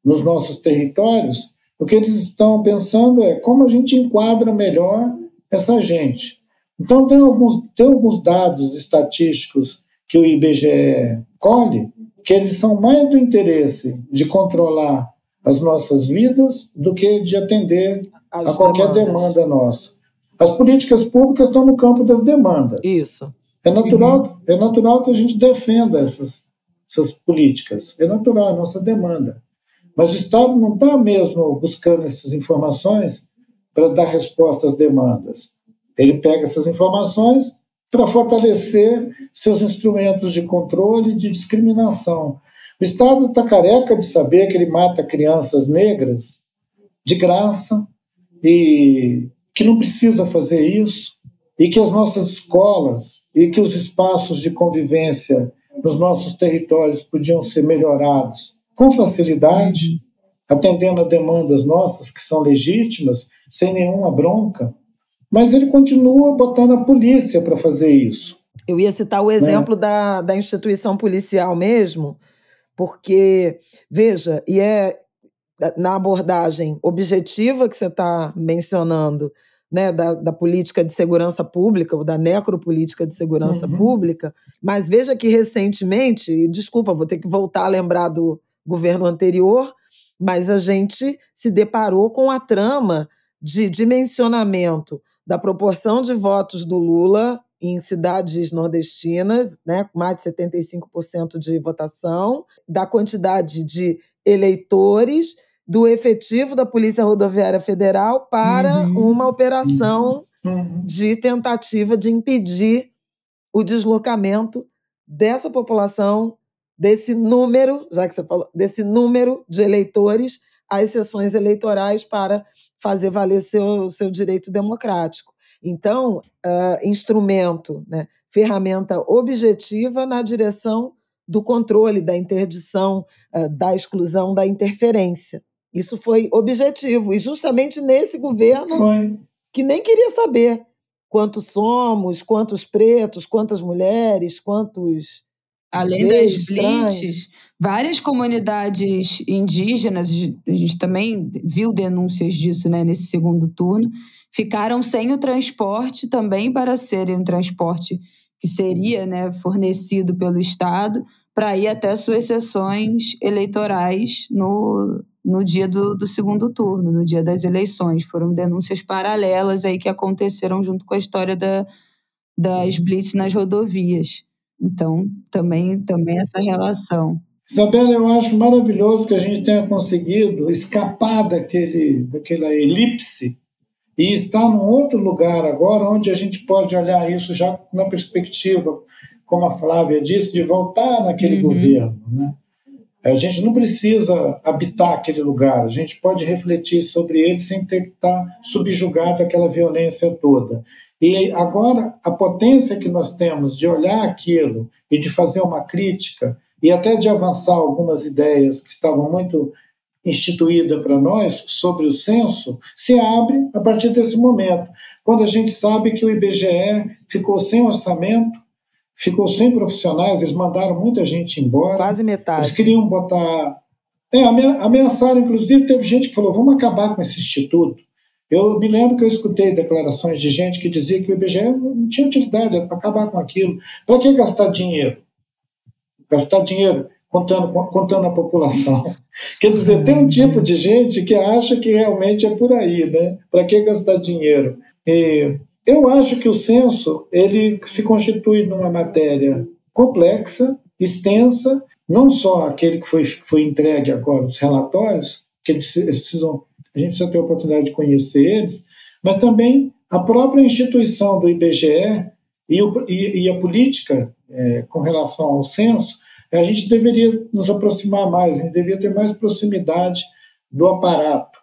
nos nossos territórios, o que eles estão pensando é como a gente enquadra melhor essa gente. Então, tem alguns, tem alguns dados estatísticos que o IBGE colhe que eles são mais do interesse de controlar as nossas vidas do que de atender as a qualquer demandas. demanda nossa. As políticas públicas estão no campo das demandas. Isso. É natural, uhum. é natural que a gente defenda essas, essas políticas. É natural, é nossa demanda. Mas o Estado não está mesmo buscando essas informações para dar resposta às demandas. Ele pega essas informações para fortalecer seus instrumentos de controle e de discriminação. O Estado está careca de saber que ele mata crianças negras de graça e que não precisa fazer isso, e que as nossas escolas e que os espaços de convivência nos nossos territórios podiam ser melhorados com facilidade, atendendo a demandas nossas, que são legítimas, sem nenhuma bronca, mas ele continua botando a polícia para fazer isso. Eu ia citar o exemplo né? da, da instituição policial mesmo, porque, veja, e é na abordagem objetiva que você está mencionando, né, da, da, política de segurança pública, ou da necropolítica de segurança uhum. pública, mas veja que recentemente, desculpa, vou ter que voltar a lembrar do, governo anterior, mas a gente se deparou com a trama de dimensionamento da proporção de votos do Lula em cidades nordestinas, né, mais de 75% de votação, da quantidade de eleitores, do efetivo da Polícia Rodoviária Federal para uhum. uma operação uhum. de tentativa de impedir o deslocamento dessa população desse número, já que você falou, desse número de eleitores às sessões eleitorais para fazer valer seu, seu direito democrático. Então, uh, instrumento, né, ferramenta objetiva na direção do controle, da interdição, uh, da exclusão, da interferência. Isso foi objetivo. E justamente nesse governo foi. que nem queria saber quantos somos, quantos pretos, quantas mulheres, quantos Além das blitz, várias comunidades indígenas, a gente também viu denúncias disso né, nesse segundo turno, ficaram sem o transporte também para serem um transporte que seria né, fornecido pelo Estado para ir até suas sessões eleitorais no, no dia do, do segundo turno, no dia das eleições. Foram denúncias paralelas aí que aconteceram junto com a história da, das blitz nas rodovias. Então, também, também essa relação. Isabela, eu acho maravilhoso que a gente tenha conseguido escapar daquele, daquela elipse e está num outro lugar agora, onde a gente pode olhar isso já na perspectiva, como a Flávia disse, de voltar naquele uhum. governo. Né? A gente não precisa habitar aquele lugar, a gente pode refletir sobre ele sem ter que estar subjugado àquela violência toda. E agora, a potência que nós temos de olhar aquilo e de fazer uma crítica e até de avançar algumas ideias que estavam muito instituídas para nós sobre o censo, se abre a partir desse momento, quando a gente sabe que o IBGE ficou sem orçamento, ficou sem profissionais, eles mandaram muita gente embora. Quase metade. Eles queriam botar. É, ameaçaram, inclusive, teve gente que falou: vamos acabar com esse instituto. Eu me lembro que eu escutei declarações de gente que dizia que o IBGE não tinha utilidade, era para acabar com aquilo. Para que gastar dinheiro? Gastar dinheiro contando, contando a população. Quer dizer, tem um tipo de gente que acha que realmente é por aí, né? Para que gastar dinheiro? E eu acho que o censo ele se constitui numa matéria complexa, extensa, não só aquele que foi, foi entregue agora, os relatórios, que eles, eles precisam, a gente precisa ter a oportunidade de conhecer eles, mas também a própria instituição do IBGE e, o, e, e a política é, com relação ao censo, a gente deveria nos aproximar mais, a gente deveria ter mais proximidade do aparato.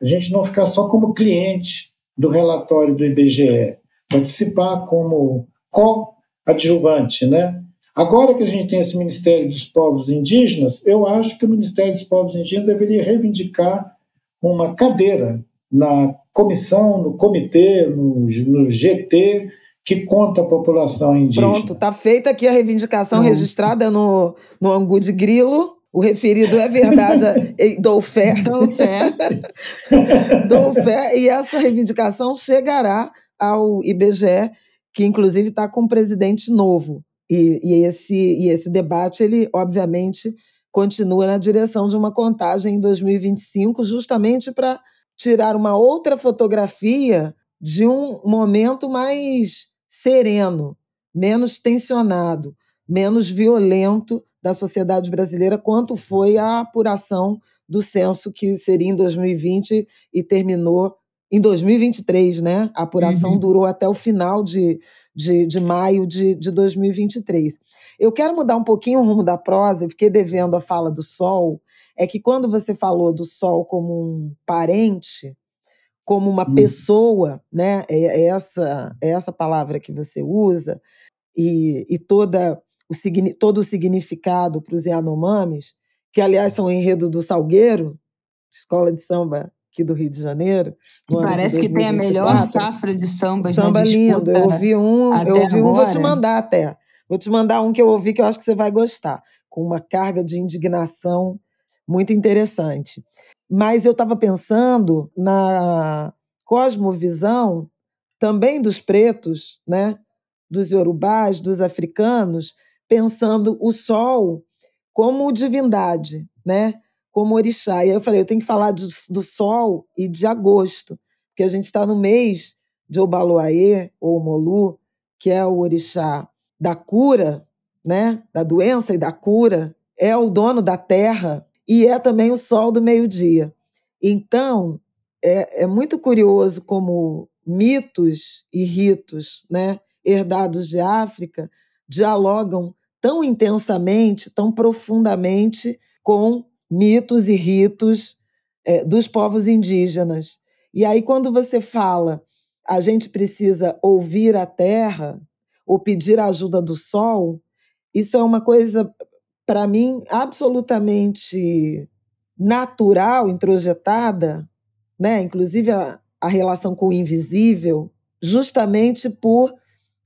A gente não ficar só como cliente do relatório do IBGE, participar como coadjuvante, né? Agora que a gente tem esse Ministério dos Povos Indígenas, eu acho que o Ministério dos Povos Indígenas deveria reivindicar uma cadeira na comissão, no comitê, no, no GT, que conta a população indígena. Pronto, está feita aqui a reivindicação registrada no, no Angu de Grilo. O referido é verdade, dou fé. Dou fé. dou fé. E essa reivindicação chegará ao IBGE, que inclusive está com um presidente novo. E, e, esse, e esse debate, ele, obviamente, continua na direção de uma contagem em 2025, justamente para tirar uma outra fotografia de um momento mais sereno, menos tensionado, menos violento da sociedade brasileira, quanto foi a apuração do censo que seria em 2020 e terminou em 2023, né? A apuração uhum. durou até o final de, de, de maio de, de 2023. Eu quero mudar um pouquinho o rumo da prosa, eu fiquei devendo a fala do Sol, é que quando você falou do Sol como um parente, como uma uhum. pessoa, né? É, é, essa, é essa palavra que você usa, e, e toda o, todo o significado para os Yanomamis, que aliás são o enredo do Salgueiro, escola de samba aqui do Rio de Janeiro. Parece que tem a melhor safra de sambas Samba lindo. Eu ouvi um, eu ouvi um, vou te mandar até. Vou te mandar um que eu ouvi que eu acho que você vai gostar, com uma carga de indignação muito interessante. Mas eu estava pensando na cosmovisão também dos pretos, né? dos yorubás, dos africanos, pensando o sol como divindade, né? Como orixá. E aí eu falei, eu tenho que falar do, do sol e de agosto, porque a gente está no mês de Obaloaê, ou Molu, que é o orixá da cura, né? da doença e da cura, é o dono da terra e é também o sol do meio-dia. Então, é, é muito curioso como mitos e ritos né, herdados de África dialogam tão intensamente, tão profundamente com mitos e ritos é, dos povos indígenas. E aí, quando você fala a gente precisa ouvir a terra ou pedir a ajuda do sol, isso é uma coisa, para mim, absolutamente natural, introjetada, né? inclusive a, a relação com o invisível, justamente por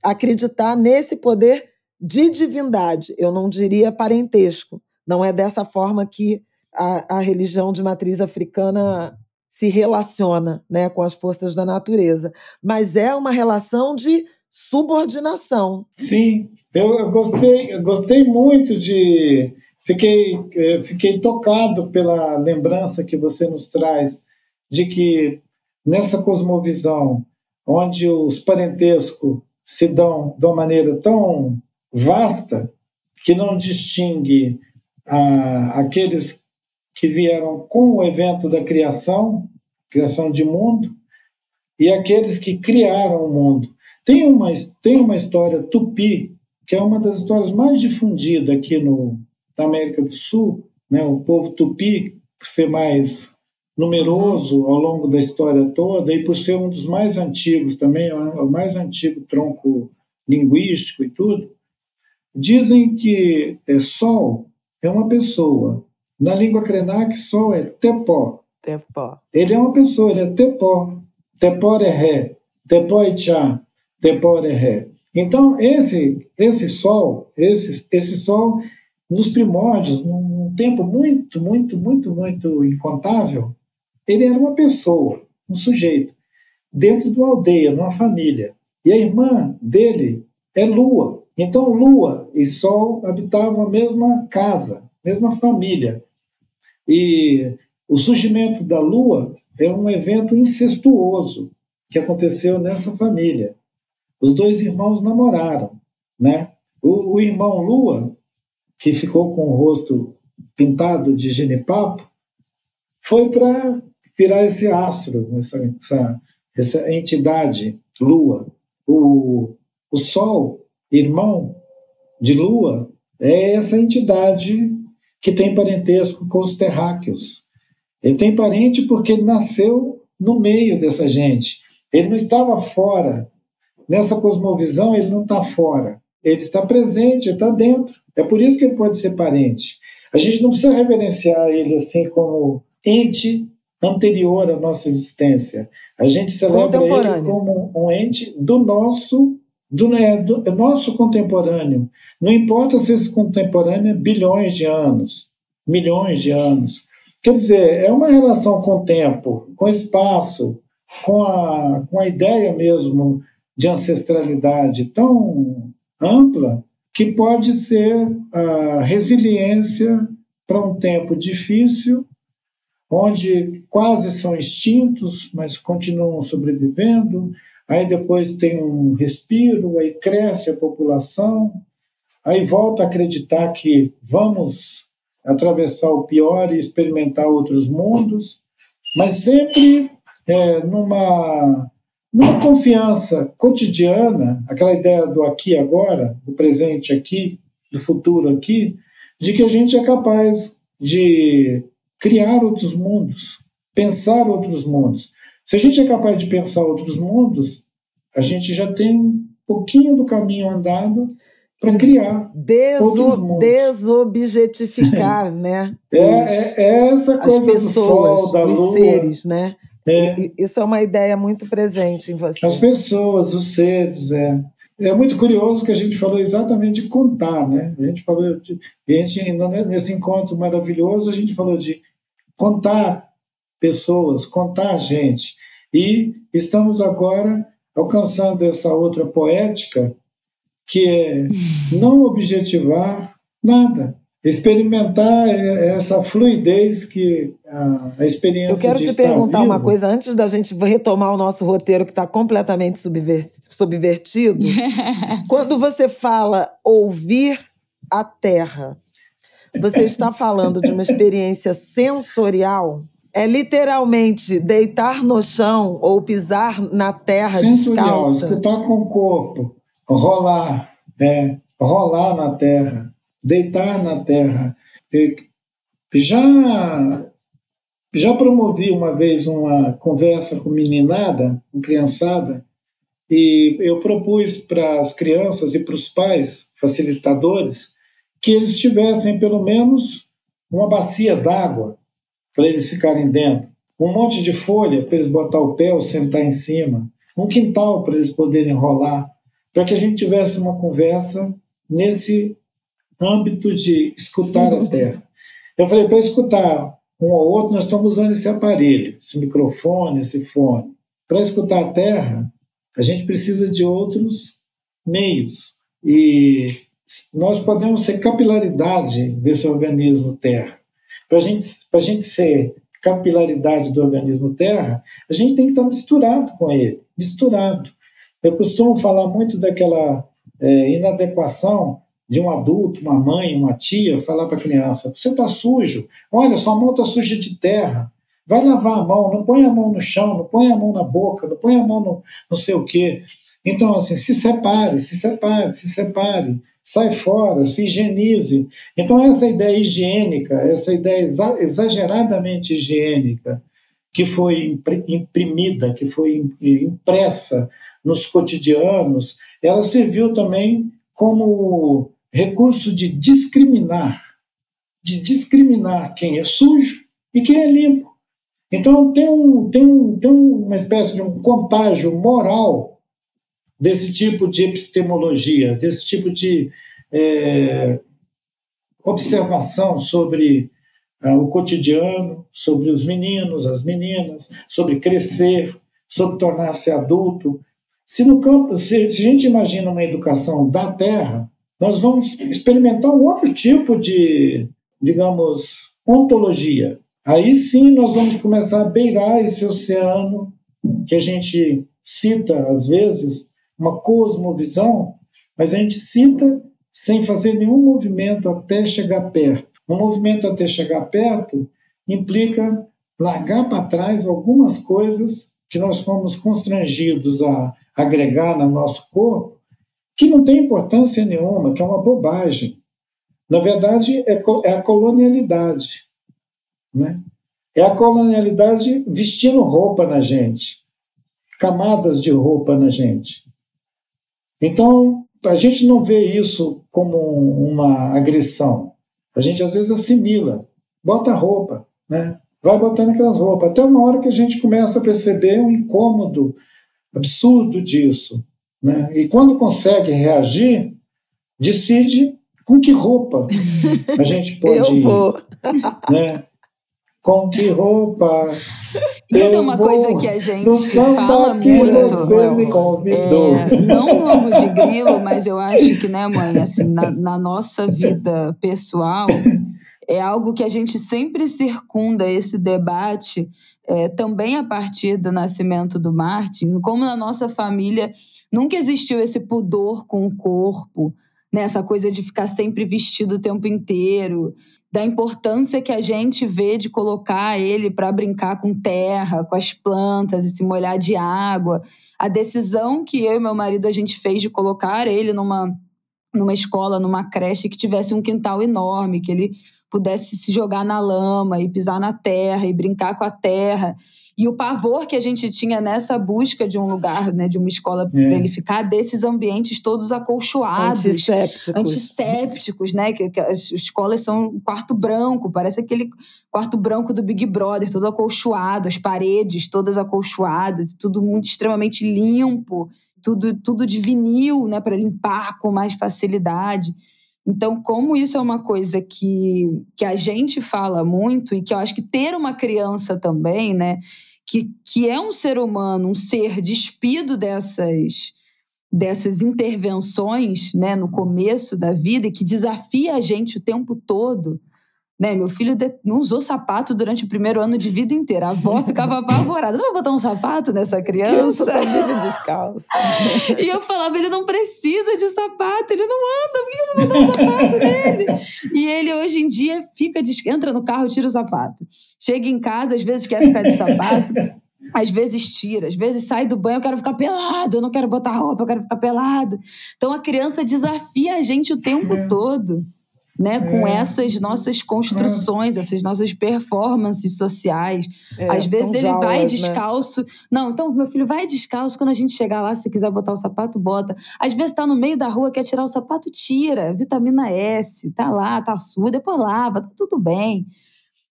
acreditar nesse poder de divindade, eu não diria parentesco. Não é dessa forma que a, a religião de matriz africana se relaciona né, com as forças da natureza, mas é uma relação de subordinação. Sim, eu gostei, eu gostei muito de. Fiquei, eh, fiquei tocado pela lembrança que você nos traz de que nessa cosmovisão, onde os parentescos se dão de uma maneira tão vasta que não distingue ah, aqueles que vieram com o evento da criação, criação de mundo, e aqueles que criaram o mundo. Tem uma, tem uma história tupi, que é uma das histórias mais difundidas aqui no, na América do Sul, né? o povo tupi, por ser mais numeroso ao longo da história toda e por ser um dos mais antigos também, é o mais antigo tronco linguístico e tudo, dizem que é, Sol é uma pessoa. Na língua Krenak, Sol é Tepó. Tepó. Ele é uma pessoa, ele é Tepó. Tepó é Ré. Tepó é é Ré. Então, esse, esse Sol, esse, esse Sol, nos primórdios, num tempo muito, muito, muito, muito incontável, ele era uma pessoa, um sujeito, dentro de uma aldeia, numa família. E a irmã dele é Lua. Então, Lua e Sol habitavam a mesma casa, mesma família. E o surgimento da Lua é um evento incestuoso que aconteceu nessa família. Os dois irmãos namoraram, né? O, o irmão Lua, que ficou com o rosto pintado de genipapo, foi para virar esse astro, essa, essa, essa entidade, Lua. O, o Sol, irmão de Lua, é essa entidade que tem parentesco com os terráqueos. Ele tem parente porque ele nasceu no meio dessa gente. Ele não estava fora. Nessa cosmovisão, ele não está fora. Ele está presente, ele está dentro. É por isso que ele pode ser parente. A gente não precisa reverenciar ele assim como ente anterior à nossa existência. A gente celebra ele como um ente do nosso, do, do, do nosso contemporâneo. Não importa se esse contemporâneo é bilhões de anos, milhões de anos. Quer dizer, é uma relação com o tempo, com o espaço, com a, com a ideia mesmo de ancestralidade tão ampla que pode ser a resiliência para um tempo difícil onde quase são extintos, mas continuam sobrevivendo. Aí depois tem um respiro, aí cresce a população, aí volta a acreditar que vamos atravessar o pior e experimentar outros mundos, mas sempre é, numa, numa confiança cotidiana, aquela ideia do aqui agora, do presente aqui, do futuro aqui, de que a gente é capaz de criar outros mundos, pensar outros mundos. Se a gente é capaz de pensar outros mundos, a gente já tem um pouquinho do caminho andado para criar Deso. Desobjetificar, né? É, é, é, essa coisa As pessoas, do sol, da os lua. seres, né? É. Isso é uma ideia muito presente em você. As pessoas, os seres, é. É muito curioso que a gente falou exatamente de contar, né? A gente falou, de, a gente, nesse encontro maravilhoso, a gente falou de contar pessoas, contar gente. E estamos agora alcançando essa outra poética, que é não objetivar nada, experimentar essa fluidez que a, a experiência Eu quero te perguntar vivo, uma coisa antes da gente retomar o nosso roteiro que está completamente subvertido. Quando você fala ouvir a terra, você está falando de uma experiência sensorial? É literalmente deitar no chão ou pisar na terra sensorial, descalça? escutar com o corpo, rolar, é, rolar na terra, deitar na terra. Já já promovi uma vez uma conversa com meninada, com criançada, e eu propus para as crianças e para os pais, facilitadores, que eles tivessem pelo menos uma bacia d'água para eles ficarem dentro, um monte de folha para eles botar o pé ou sentar em cima, um quintal para eles poderem rolar, para que a gente tivesse uma conversa nesse âmbito de escutar a terra. Eu falei, para escutar um ou outro, nós estamos usando esse aparelho, esse microfone, esse fone. Para escutar a terra, a gente precisa de outros meios. E nós podemos ser capilaridade desse organismo Terra. Para gente, a gente ser capilaridade do organismo Terra, a gente tem que estar misturado com ele, misturado. Eu costumo falar muito daquela é, inadequação de um adulto, uma mãe, uma tia, falar para a criança: você está sujo, olha, sua mão está suja de terra. vai lavar a mão, não põe a mão no chão, não põe a mão na boca, não põe a mão no não sei o quê. Então, assim, se separe, se separe, se separe, sai fora, se higienize. Então, essa ideia higiênica, essa ideia exageradamente higiênica, que foi imprimida, que foi impressa nos cotidianos, ela serviu também como recurso de discriminar, de discriminar quem é sujo e quem é limpo. Então tem, um, tem, um, tem uma espécie de um contágio moral desse tipo de epistemologia, desse tipo de é, observação sobre é, o cotidiano, sobre os meninos, as meninas, sobre crescer, sobre tornar-se adulto. Se no campo, se, a gente imagina uma educação da terra, nós vamos experimentar um outro tipo de, digamos, ontologia. Aí sim nós vamos começar a beirar esse oceano que a gente cita às vezes, uma cosmovisão, mas a gente cita sem fazer nenhum movimento até chegar perto. Um movimento até chegar perto implica largar para trás algumas coisas que nós fomos constrangidos a agregar no nosso corpo, que não tem importância nenhuma, que é uma bobagem. Na verdade, é, é a colonialidade. Né? É a colonialidade vestindo roupa na gente, camadas de roupa na gente. Então, a gente não vê isso como uma agressão. A gente às vezes assimila, bota roupa, né? vai botando aquelas roupas, até uma hora que a gente começa a perceber um incômodo absurdo disso. Né? E quando consegue reagir, decide com que roupa a gente pode ir. Né? Com que roupa? Isso é uma coisa que a gente fala que muito. Você me convidou. É, não no de grilo, mas eu acho que, né, mãe, assim, na, na nossa vida pessoal, é algo que a gente sempre circunda esse debate, é, também a partir do nascimento do Martin, como na nossa família nunca existiu esse pudor com o corpo, né, essa coisa de ficar sempre vestido o tempo inteiro da importância que a gente vê de colocar ele para brincar com terra, com as plantas e se molhar de água. A decisão que eu e meu marido a gente fez de colocar ele numa numa escola, numa creche que tivesse um quintal enorme, que ele pudesse se jogar na lama e pisar na terra e brincar com a terra. E o pavor que a gente tinha nessa busca de um lugar, né, de uma escola é. para ele ficar, desses ambientes todos acolchoados. Antissépticos. Antissépticos, né? Que, que as escolas são um quarto branco, parece aquele quarto branco do Big Brother, todo acolchoado, as paredes todas acolchoadas, tudo muito extremamente limpo, tudo, tudo de vinil, né, para limpar com mais facilidade. Então, como isso é uma coisa que, que a gente fala muito e que eu acho que ter uma criança também, né, que, que é um ser humano, um ser despido dessas dessas intervenções, né, no começo da vida e que desafia a gente o tempo todo, né, meu filho não usou sapato durante o primeiro ano de vida inteira. A avó ficava apavorada. Não vai botar um sapato nessa criança? Criança descalço. e eu falava, ele não precisa de sapato, ele não anda, por que eu vou botar um sapato nele? E ele, hoje em dia, fica, entra no carro, tira o sapato. Chega em casa, às vezes quer ficar de sapato. Às vezes tira, às vezes sai do banho, eu quero ficar pelado, eu não quero botar roupa, eu quero ficar pelado. Então a criança desafia a gente o tempo é. todo né, com é. essas nossas construções, é. essas nossas performances sociais. É, Às vezes ele vai né? descalço. Né? Não, então meu filho vai descalço. Quando a gente chegar lá, se quiser botar o sapato, bota. Às vezes tá no meio da rua, quer tirar o sapato, tira. Vitamina S, tá lá, tá sujo, depois lava, tá tudo bem.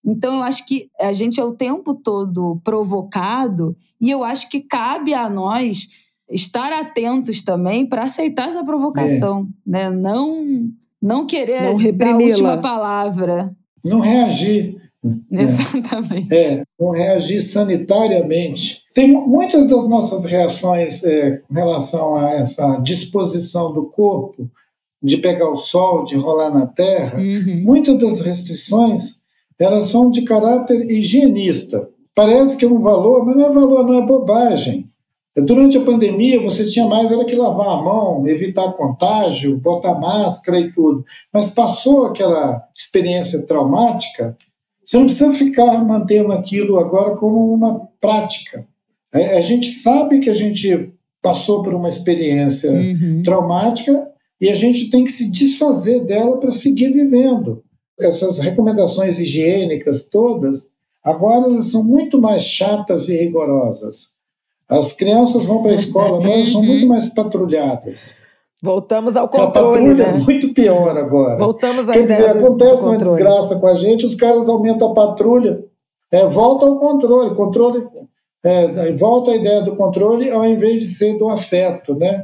Então, eu acho que a gente é o tempo todo provocado e eu acho que cabe a nós estar atentos também para aceitar essa provocação, é. né? Não não querer não dar a última palavra. Não reagir. Exatamente. É, não reagir sanitariamente. Tem muitas das nossas reações é, com relação a essa disposição do corpo de pegar o sol, de rolar na terra, uhum. muitas das restrições elas são de caráter higienista. Parece que é um valor, mas não é valor, não é bobagem. Durante a pandemia, você tinha mais era que lavar a mão, evitar contágio, botar máscara e tudo. Mas passou aquela experiência traumática, Você não precisa ficar mantendo aquilo agora como uma prática. A gente sabe que a gente passou por uma experiência uhum. traumática e a gente tem que se desfazer dela para seguir vivendo. Essas recomendações higiênicas todas, agora elas são muito mais chatas e rigorosas. As crianças vão para a escola agora, uhum. são muito mais patrulhadas. Voltamos ao controle, a patrulha né? é muito pior agora. Voltamos à Quer dizer, acontece uma desgraça com a gente, os caras aumentam a patrulha, é, volta ao controle, controle, é, volta a ideia do controle ao invés de ser do afeto, né?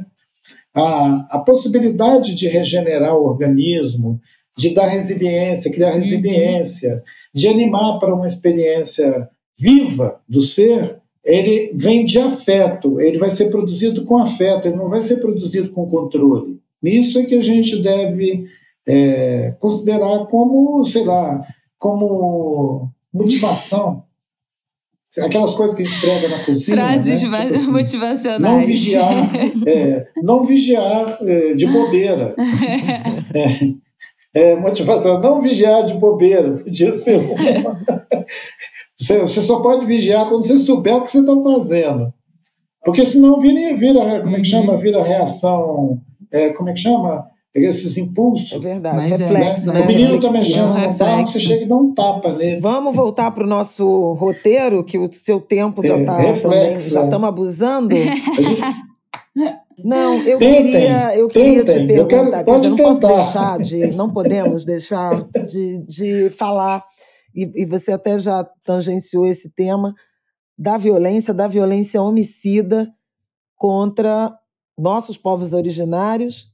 a, a possibilidade de regenerar o organismo, de dar resiliência, criar uhum. resiliência, de animar para uma experiência viva do ser, ele vem de afeto, ele vai ser produzido com afeto, ele não vai ser produzido com controle. Isso é que a gente deve é, considerar como, sei lá, como motivação Aquelas coisas que a gente prega na cozinha. Frases né? tipo assim, motivacionais. Não vigiar, é, não vigiar é, de bobeira. É, é, motivação, não vigiar de bobeira. Podia ser uma. Você, você só pode vigiar quando você souber o que você está fazendo. Porque senão vira, vira como é que chama? Uhum. Vira reação. É, como é que chama? esses impulsos. É verdade, Mas é, reflexo, é, né? O menino está mexendo no carro, você chega e dá um tapa nele. Vamos voltar para o nosso roteiro, que o seu tempo já está é, também, já estamos abusando. Não, eu tentem, queria, eu queria te perguntar, eu quero, pode dizer, não tentar. deixar de, não podemos deixar de, de falar, e, e você até já tangenciou esse tema, da violência, da violência homicida contra nossos povos originários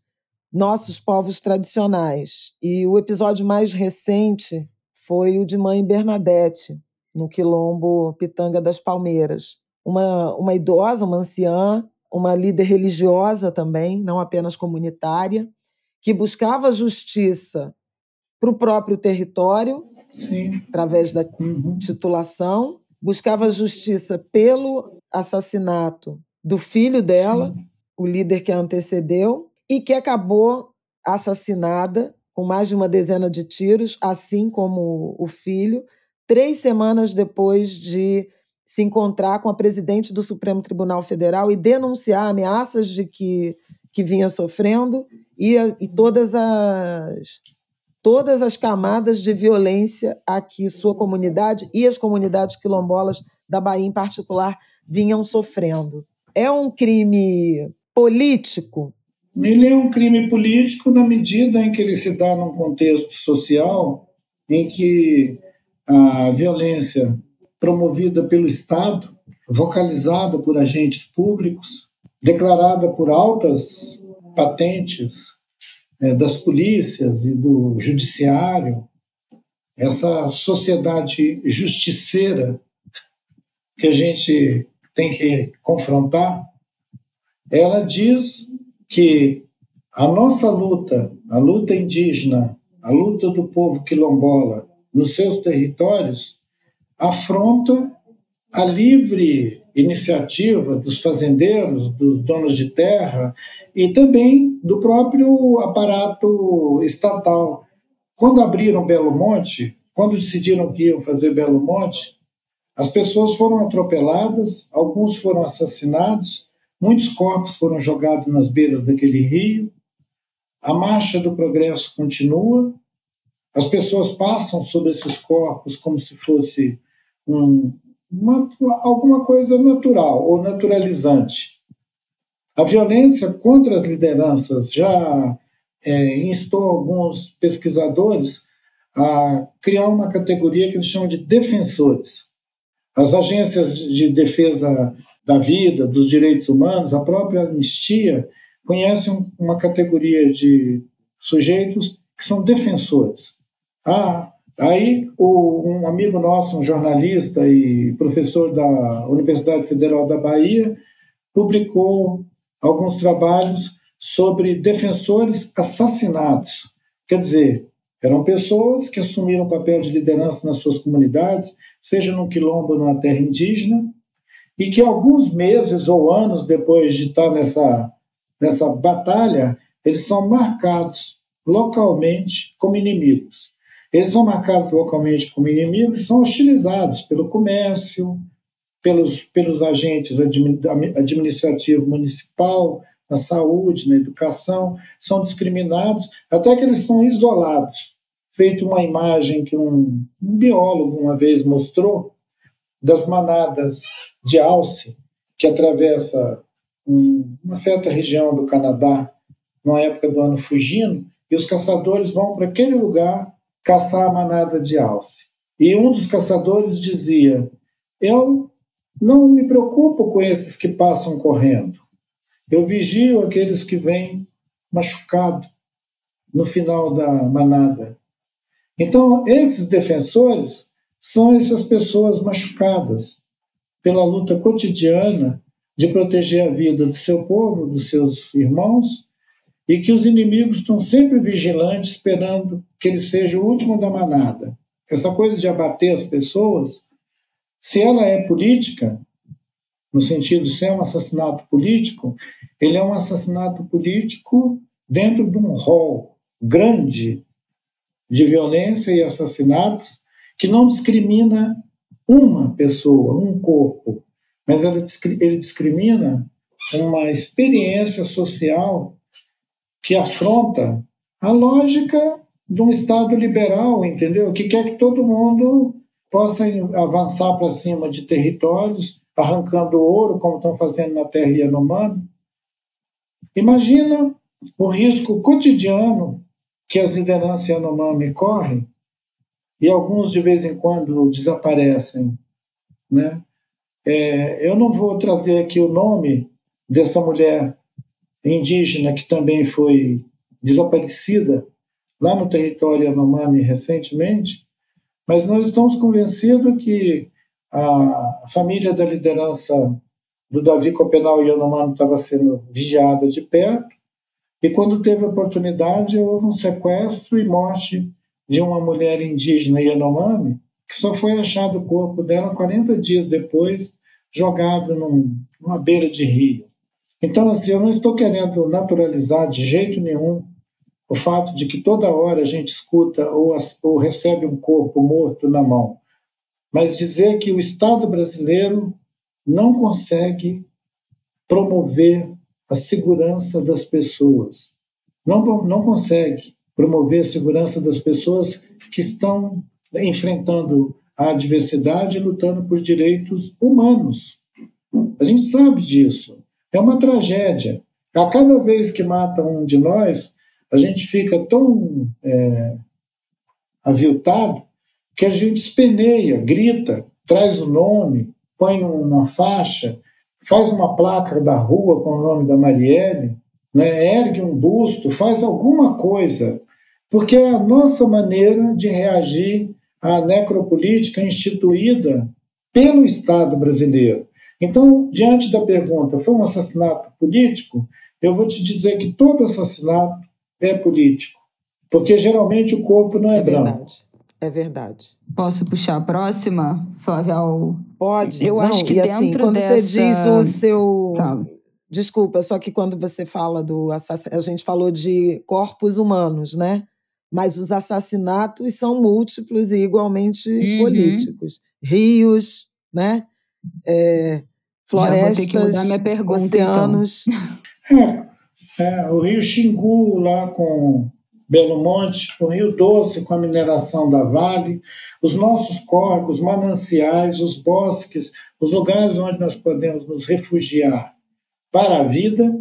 nossos povos tradicionais. E o episódio mais recente foi o de Mãe Bernadette, no quilombo Pitanga das Palmeiras. Uma, uma idosa, uma anciã, uma líder religiosa também, não apenas comunitária, que buscava justiça para o próprio território, Sim. através da uhum. titulação, buscava justiça pelo assassinato do filho dela, Sim. o líder que a antecedeu, e que acabou assassinada com mais de uma dezena de tiros, assim como o filho, três semanas depois de se encontrar com a presidente do Supremo Tribunal Federal e denunciar ameaças de que, que vinha sofrendo e, e todas as todas as camadas de violência a que sua comunidade e as comunidades quilombolas da Bahia em particular vinham sofrendo. É um crime político ele é um crime político na medida em que ele se dá num contexto social em que a violência promovida pelo Estado, vocalizada por agentes públicos, declarada por altas patentes é, das polícias e do judiciário, essa sociedade justiceira que a gente tem que confrontar, ela diz que a nossa luta, a luta indígena, a luta do povo quilombola nos seus territórios, afronta a livre iniciativa dos fazendeiros, dos donos de terra e também do próprio aparato estatal. Quando abriram Belo Monte, quando decidiram que iam fazer Belo Monte, as pessoas foram atropeladas, alguns foram assassinados, Muitos corpos foram jogados nas beiras daquele rio. A marcha do progresso continua. As pessoas passam sobre esses corpos como se fosse um, uma, alguma coisa natural ou naturalizante. A violência contra as lideranças já é, instou alguns pesquisadores a criar uma categoria que eles chamam de defensores. As agências de defesa da vida, dos direitos humanos, a própria anistia, conhecem uma categoria de sujeitos que são defensores. Ah, aí o, um amigo nosso, um jornalista e professor da Universidade Federal da Bahia, publicou alguns trabalhos sobre defensores assassinados. Quer dizer, eram pessoas que assumiram papel de liderança nas suas comunidades, seja no quilombo ou numa terra indígena, e que alguns meses ou anos depois de estar nessa, nessa batalha, eles são marcados localmente como inimigos. Eles são marcados localmente como inimigos, são hostilizados pelo comércio, pelos, pelos agentes administrativos municipal, na saúde, na educação, são discriminados, até que eles são isolados. Feito uma imagem que um, biólogo uma vez mostrou das manadas de alce que atravessa um, uma certa região do Canadá, na época do ano fugindo, e os caçadores vão para aquele lugar caçar a manada de alce. E um dos caçadores dizia: Eu não me preocupo com esses que passam correndo. Eu vigio aqueles que vêm machucado no final da manada. Então, esses defensores são essas pessoas machucadas pela luta cotidiana de proteger a vida do seu povo, dos seus irmãos, e que os inimigos estão sempre vigilantes, esperando que ele seja o último da manada. Essa coisa de abater as pessoas, se ela é política, no sentido de ser um assassinato político, ele é um assassinato político dentro de um rol grande de violência e assassinatos que não discrimina uma pessoa, um corpo, mas ele discrimina uma experiência social que afronta a lógica de um Estado liberal, entendeu? Que quer que todo mundo possa avançar para cima de territórios, arrancando ouro, como estão fazendo na terra Yanomami. Imagina o risco cotidiano que as lideranças Yanomami correm, e alguns de vez em quando desaparecem. Né? É, eu não vou trazer aqui o nome dessa mulher indígena que também foi desaparecida lá no território Yanomami recentemente, mas nós estamos convencidos que a família da liderança do Davi Copenal Yanomami estava sendo vigiada de perto, e quando teve oportunidade, houve um sequestro e morte de uma mulher indígena Yanomami, que só foi achado o corpo dela 40 dias depois, jogado num, numa beira de rio. Então, assim, eu não estou querendo naturalizar de jeito nenhum o fato de que toda hora a gente escuta ou, ou recebe um corpo morto na mão, mas dizer que o Estado brasileiro não consegue promover a segurança das pessoas, não, não consegue promover a segurança das pessoas que estão enfrentando a adversidade e lutando por direitos humanos. A gente sabe disso. É uma tragédia. A cada vez que mata um de nós, a gente fica tão é, aviltado que a gente esperneia, grita, traz o nome, põe uma faixa, faz uma placa da rua com o nome da Marielle, né, ergue um busto, faz alguma coisa, porque é a nossa maneira de reagir à necropolítica instituída pelo Estado brasileiro. Então, diante da pergunta, foi um assassinato político? Eu vou te dizer que todo assassinato é político, porque geralmente o corpo não é, é branco. Verdade. É verdade. Posso puxar a próxima, Flávia? Pode. Eu não, acho que assim, dentro quando dessa... você diz o seu. Fala. Desculpa, só que quando você fala do assassinato, a gente falou de corpos humanos, né? Mas os assassinatos são múltiplos e igualmente uhum. políticos. Rios, né? É, florestas, Já vou ter que mudar minha pergunta, então. oceanos. Então. É, é, o rio Xingu, lá com Belo Monte, o Rio Doce, com a mineração da Vale, os nossos córregos, mananciais, os bosques, os lugares onde nós podemos nos refugiar para a vida,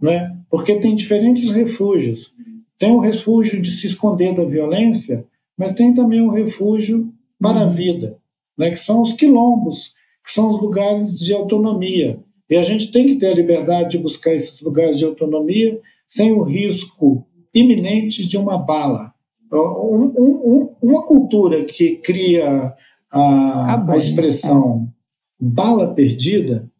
né? porque tem diferentes refúgios. Tem o refúgio de se esconder da violência, mas tem também o refúgio para a vida, né? que são os quilombos, que são os lugares de autonomia. E a gente tem que ter a liberdade de buscar esses lugares de autonomia sem o risco iminente de uma bala. Um, um, uma cultura que cria a, a expressão bala perdida,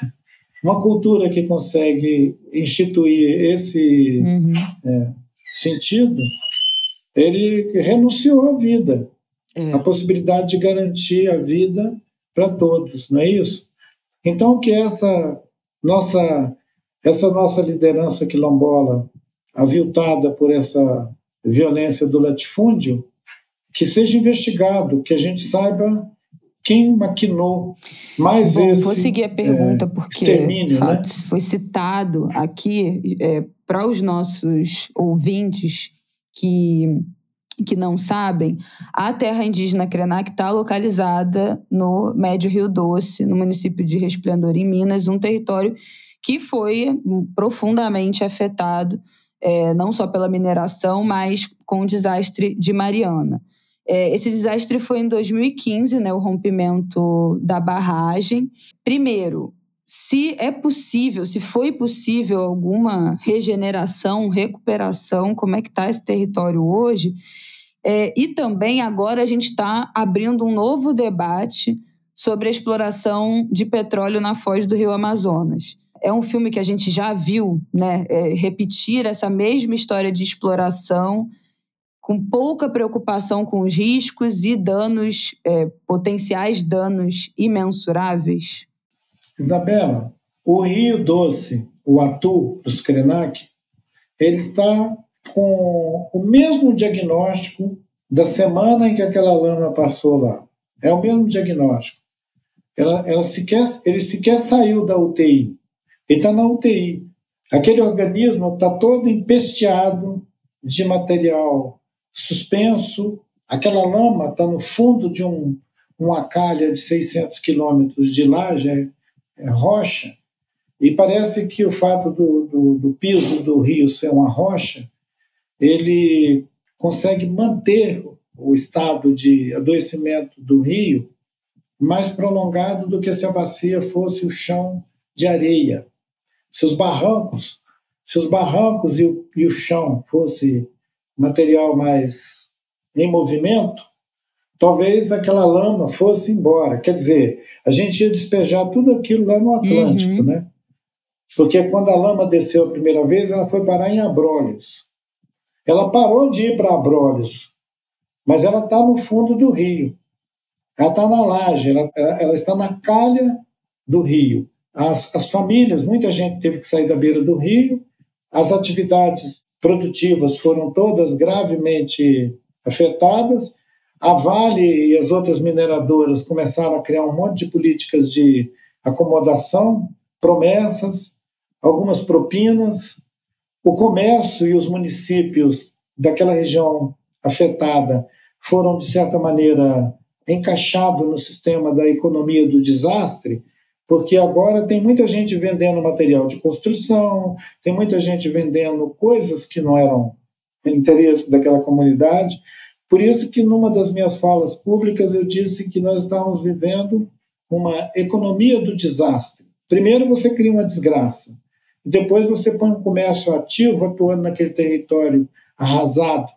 uma cultura que consegue instituir esse uhum. é, sentido, ele renunciou à vida, é. a possibilidade de garantir a vida para todos, não é isso? Então que essa nossa essa nossa liderança quilombola aviltada por essa violência do latifúndio que seja investigado, que a gente saiba quem maquinou mais Bom, esse vou seguir a pergunta é, porque extermínio, né? foi citado aqui é, para os nossos ouvintes que que não sabem, a terra indígena Krenak está localizada no Médio Rio Doce, no município de Resplendor, em Minas, um território que foi profundamente afetado é, não só pela mineração, mas com o desastre de Mariana. É, esse desastre foi em 2015, né, o rompimento da barragem. Primeiro, se é possível, se foi possível alguma regeneração, recuperação, como é que está esse território hoje? É, e também agora a gente está abrindo um novo debate sobre a exploração de petróleo na foz do Rio Amazonas. É um filme que a gente já viu né, é, repetir essa mesma história de exploração com pouca preocupação com os riscos e danos, é, potenciais danos imensuráveis? Isabela, o Rio Doce, o Atu, os Krenak, ele está com o mesmo diagnóstico da semana em que aquela lama passou lá. É o mesmo diagnóstico. Ela, ela sequer, ele sequer saiu da UTI. Ele está na UTI. Aquele organismo está todo empesteado de material suspenso. Aquela lama está no fundo de um, uma calha de 600 quilômetros de lá, já é, é, rocha. E parece que o fato do, do, do piso do rio ser uma rocha, ele consegue manter o estado de adoecimento do rio mais prolongado do que se a bacia fosse o chão de areia. Se os barrancos, se os barrancos e o, e o chão fosse material mais em movimento, talvez aquela lama fosse embora. Quer dizer, a gente ia despejar tudo aquilo lá no Atlântico, uhum. né? Porque quando a lama desceu a primeira vez, ela foi parar em Abrolhos. Ela parou de ir para Abrolhos, mas ela está no fundo do rio. Ela está na laje, ela, ela, está na calha do rio. As, as famílias, muita gente teve que sair da beira do rio, as atividades produtivas foram todas gravemente afetadas. A Vale e as outras mineradoras começaram a criar um monte de políticas de acomodação, promessas, algumas propinas, o comércio e os municípios daquela região afetada foram, de certa maneira, encaixados no sistema da economia do desastre, porque agora tem muita gente vendendo material de construção, tem muita gente vendendo coisas que não eram interesse daquela comunidade. Por isso que numa das minhas falas públicas eu disse que nós estamos vivendo uma economia do desastre. Primeiro você cria uma desgraça, e depois você põe um comércio ativo atuando naquele território arrasado.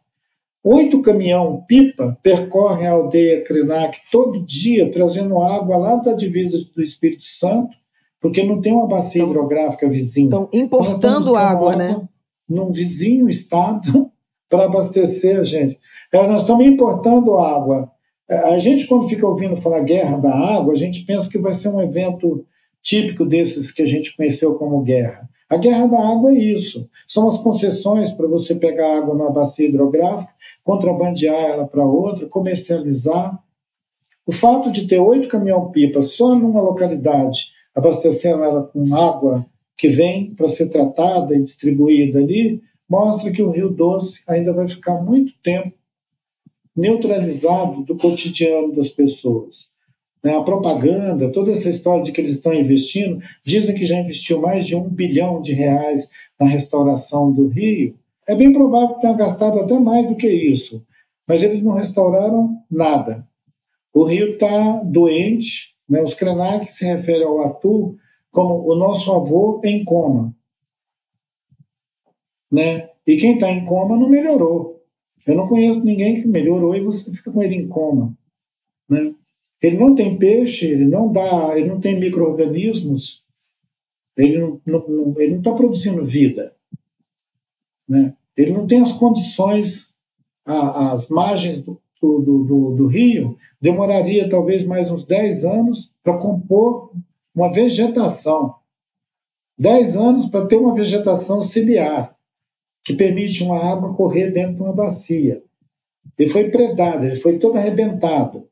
Oito caminhão pipa percorrem a aldeia Krenak todo dia, trazendo água lá da divisa do Espírito Santo, porque não tem uma bacia então, hidrográfica vizinha. Estão importando água, água, né? Num vizinho estado para abastecer a gente. É, nós estamos importando água. É, a gente, quando fica ouvindo falar guerra da água, a gente pensa que vai ser um evento típico desses que a gente conheceu como guerra. A guerra da água é isso. São as concessões para você pegar água numa bacia hidrográfica, contrabandear ela para outra, comercializar. O fato de ter oito caminhão-pipa só numa localidade, abastecendo ela com água que vem para ser tratada e distribuída ali, mostra que o Rio Doce ainda vai ficar muito tempo neutralizado do cotidiano das pessoas né, a propaganda, toda essa história de que eles estão investindo, dizem que já investiu mais de um bilhão de reais na restauração do Rio. É bem provável que tenham gastado até mais do que isso, mas eles não restauraram nada. O Rio está doente, né, os Krenak se referem ao Atu como o nosso avô em coma. Né? E quem está em coma não melhorou. Eu não conheço ninguém que melhorou e você fica com ele em coma. Né? Ele não tem peixe, ele não dá, ele não tem micro-organismos, ele não está tá produzindo vida. Né? Ele não tem as condições, as margens do, do, do, do, rio, demoraria talvez mais uns 10 anos para compor uma vegetação. 10 anos para ter uma vegetação ciliar, que permite uma água correr dentro de uma bacia. Ele foi predado, ele foi todo arrebentado.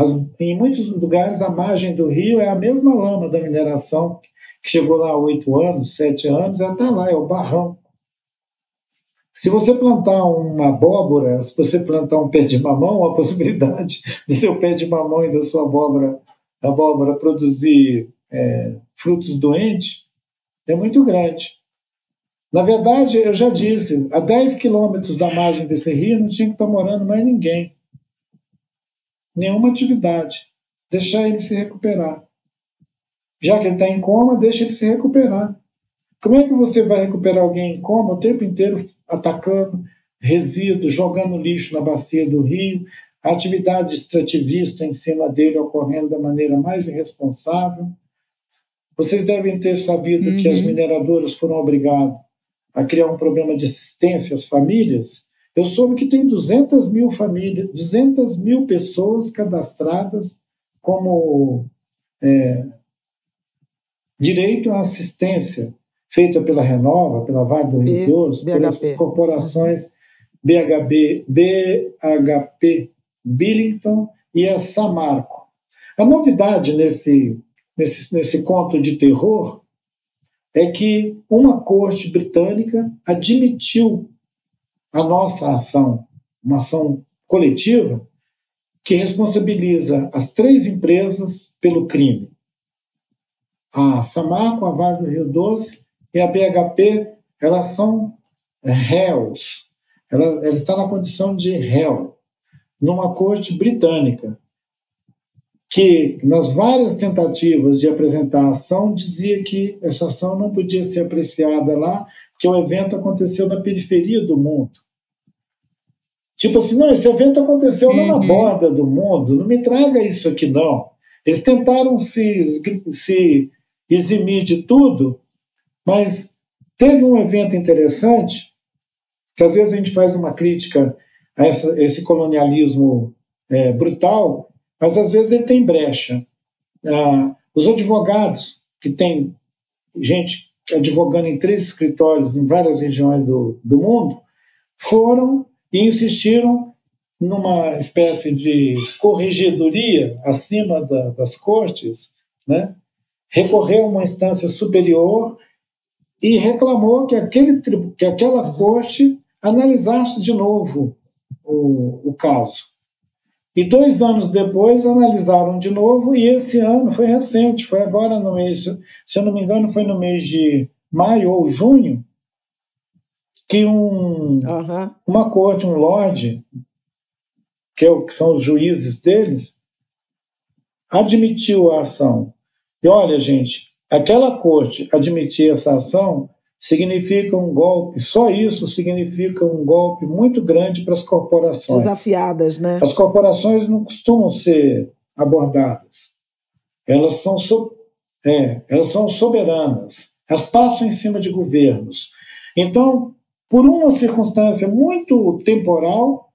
As, em muitos lugares, a margem do rio é a mesma lama da mineração, que chegou lá há oito anos, sete anos, está lá, é o barrão. Se você plantar uma abóbora, se você plantar um pé de mamão, a possibilidade do seu pé de mamão e da sua abóbora, abóbora produzir é, frutos doentes é muito grande. Na verdade, eu já disse, a 10 quilômetros da margem desse rio não tinha que estar morando mais ninguém. Nenhuma atividade. Deixar ele se recuperar. Já que ele está em coma, deixa ele se recuperar. Como é que você vai recuperar alguém em coma o tempo inteiro atacando resíduos, jogando lixo na bacia do rio, a atividade extrativista em cima dele ocorrendo da maneira mais irresponsável? Vocês devem ter sabido uhum. que as uhum. mineradoras foram obrigadas a criar um programa de assistência às famílias, eu soube que tem 200 mil famílias, 200 mil pessoas cadastradas como é, direito à assistência feita pela Renova, pela Vale do Rio Doce, por essas corporações BHB, BHP Billington e a Samarco. A novidade nesse, nesse, nesse conto de terror é que uma corte britânica admitiu a nossa ação, uma ação coletiva, que responsabiliza as três empresas pelo crime. A Samarco, a Vale do Rio Doce e a BHP, elas são réus. Ela, ela está na condição de réu, numa corte britânica que, nas várias tentativas de apresentar a ação, dizia que essa ação não podia ser apreciada lá, porque o evento aconteceu na periferia do mundo. Tipo assim, não, esse evento aconteceu uhum. na borda do mundo, não me traga isso aqui, não. Eles tentaram se, se eximir de tudo, mas teve um evento interessante, que às vezes a gente faz uma crítica a essa, esse colonialismo é, brutal, mas às vezes ele tem brecha. Ah, os advogados, que tem gente advogando em três escritórios em várias regiões do, do mundo, foram e insistiram numa espécie de corregedoria acima da, das cortes, né? recorreu a uma instância superior e reclamou que, aquele, que aquela uhum. corte analisasse de novo o, o caso. E dois anos depois analisaram de novo, e esse ano foi recente, foi agora no mês, se eu não me engano, foi no mês de maio ou junho, que um, uhum. uma corte, um lorde, que, é o, que são os juízes deles, admitiu a ação. E olha, gente, aquela corte admitir essa ação significa um golpe, só isso significa um golpe muito grande para as corporações. Desafiadas, né? As corporações não costumam ser abordadas. Elas são, so, é, elas são soberanas, elas passam em cima de governos. Então, por uma circunstância muito temporal,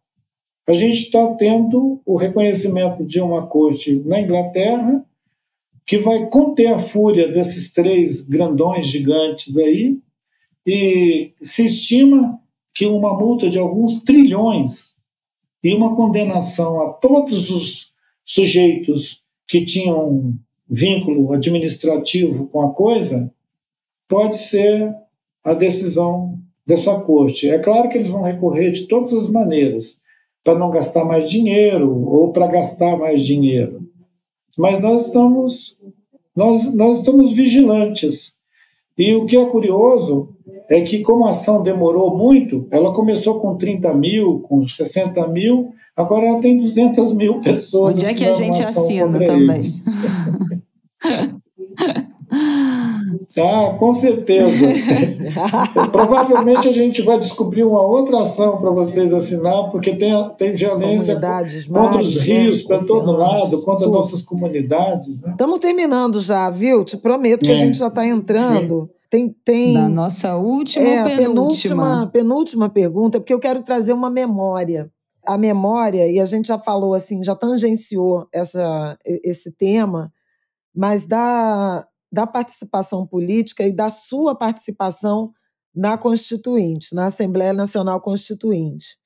a gente está tendo o reconhecimento de uma corte na Inglaterra que vai conter a fúria desses três grandões gigantes aí e se estima que uma multa de alguns trilhões e uma condenação a todos os sujeitos que tinham vínculo administrativo com a coisa pode ser a decisão dessa corte. É claro que eles vão recorrer de todas as maneiras para não gastar mais dinheiro ou para gastar mais dinheiro. Mas nós estamos nós, nós estamos vigilantes. E o que é curioso é que, como a ação demorou muito, ela começou com 30 mil, com 60 mil, agora ela tem 200 mil pessoas. Onde é que a gente assina também? Ah, com certeza. Provavelmente a gente vai descobrir uma outra ação para vocês assinar, porque tem, tem violência contra os rios para todo lado, contra tudo. nossas comunidades. Estamos né? terminando já, viu? Te prometo que é. a gente já está entrando. Sim. Tem, tem Na nossa última é, penúltima. penúltima penúltima pergunta, porque eu quero trazer uma memória. A memória, e a gente já falou assim, já tangenciou essa, esse tema, mas da, da participação política e da sua participação na Constituinte, na Assembleia Nacional Constituinte.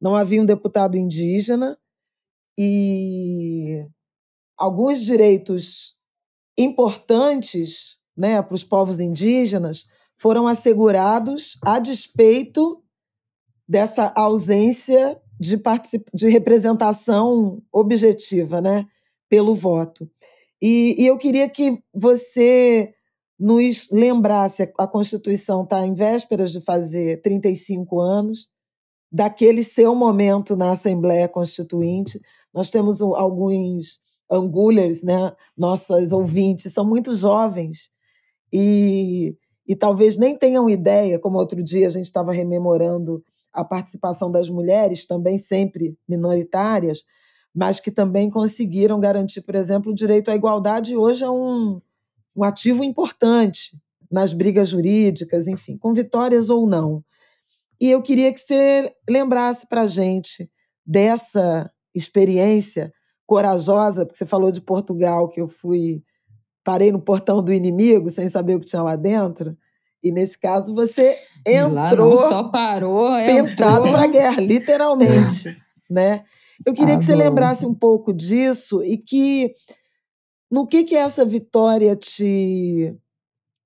não havia um deputado indígena e alguns direitos importantes né, para os povos indígenas foram assegurados a despeito dessa ausência de, de representação objetiva né, pelo voto. E, e eu queria que você nos lembrasse, a Constituição está em vésperas de fazer 35 anos, daquele seu momento na Assembleia Constituinte. Nós temos alguns angulers, né? nossas ouvintes, são muito jovens e, e talvez nem tenham ideia, como outro dia a gente estava rememorando a participação das mulheres, também sempre minoritárias, mas que também conseguiram garantir, por exemplo, o direito à igualdade, e hoje é um, um ativo importante nas brigas jurídicas, enfim, com vitórias ou não. E eu queria que você lembrasse para a gente dessa experiência corajosa, porque você falou de Portugal, que eu fui, parei no portão do inimigo sem saber o que tinha lá dentro. E nesse caso você entrou. Lá não só parou, entrou para a guerra, literalmente. né? Eu queria ah, que você bom. lembrasse um pouco disso e que no que que essa vitória te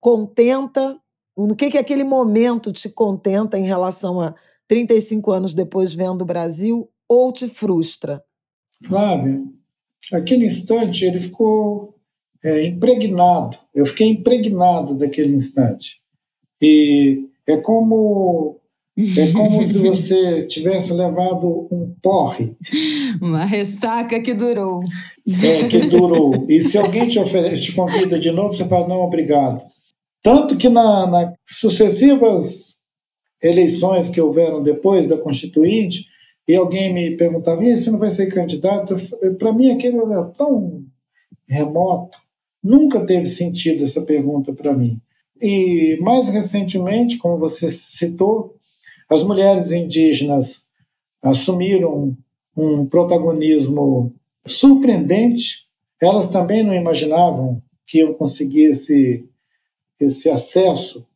contenta, no que que aquele momento te contenta em relação a 35 anos depois vendo o Brasil ou te frustra? Flávia, aquele instante ele ficou é, impregnado. Eu fiquei impregnado daquele instante. E é como é como se você tivesse levado um porre. Uma ressaca que durou. É, que durou. E se alguém te, oferece, te convida de novo, você fala, não, obrigado. Tanto que na, na sucessivas eleições que houveram depois da Constituinte, e alguém me perguntava, e você não vai ser candidato? Para mim aquilo era tão remoto, nunca teve sentido essa pergunta para mim. E mais recentemente, como você citou, as mulheres indígenas assumiram um protagonismo surpreendente. Elas também não imaginavam que iam conseguir esse, esse acesso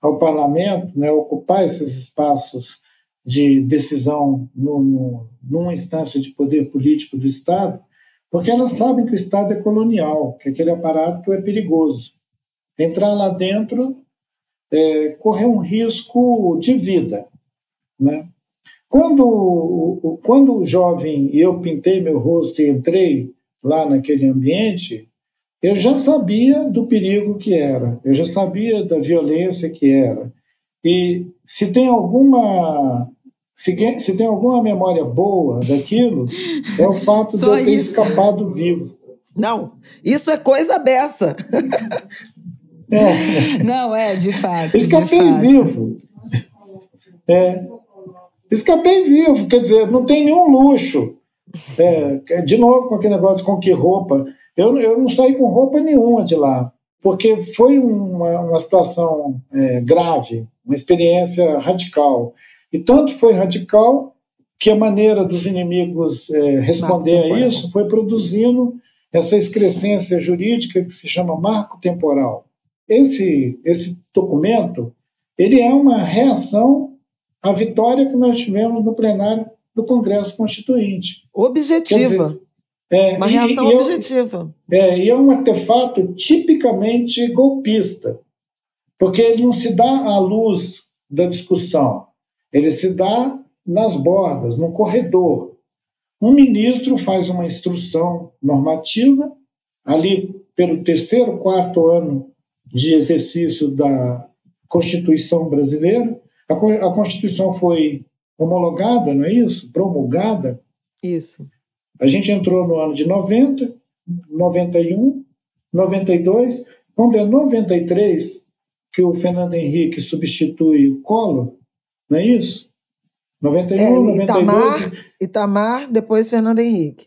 ao parlamento, né, ocupar esses espaços de decisão no, no, numa instância de poder político do Estado, porque elas sabem que o Estado é colonial, que aquele aparato é perigoso. Entrar lá dentro é correr um risco de vida. Né? Quando, quando o jovem e eu pintei meu rosto e entrei lá naquele ambiente, eu já sabia do perigo que era, eu já sabia da violência que era. E se tem alguma se, se tem alguma memória boa daquilo, é o fato de eu ter isso. escapado vivo. Não, isso é coisa dessa. É. Não, é, de fato. Escapei de fato. vivo. É. Escapei vivo, quer dizer, não tem nenhum luxo. É, de novo com aquele negócio com que roupa. Eu, eu não saí com roupa nenhuma de lá, porque foi uma, uma situação é, grave, uma experiência radical. E tanto foi radical que a maneira dos inimigos é, responder a isso foi produzindo essa excrescência jurídica que se chama marco temporal. Esse, esse documento ele é uma reação à vitória que nós tivemos no plenário do Congresso Constituinte. Objetiva. Dizer, é, uma reação e, e é objetiva. É, é, e é um artefato tipicamente golpista, porque ele não se dá à luz da discussão, ele se dá nas bordas, no corredor. Um ministro faz uma instrução normativa, ali pelo terceiro, quarto ano de exercício da Constituição brasileira. A, Constituição foi homologada, não é isso? Promulgada. Isso. A gente entrou no ano de 90, 91, 92. Quando é 93 que o Fernando Henrique substitui o Collor, não é isso? 91, é, 92. Itamar, Itamar, depois Fernando Henrique.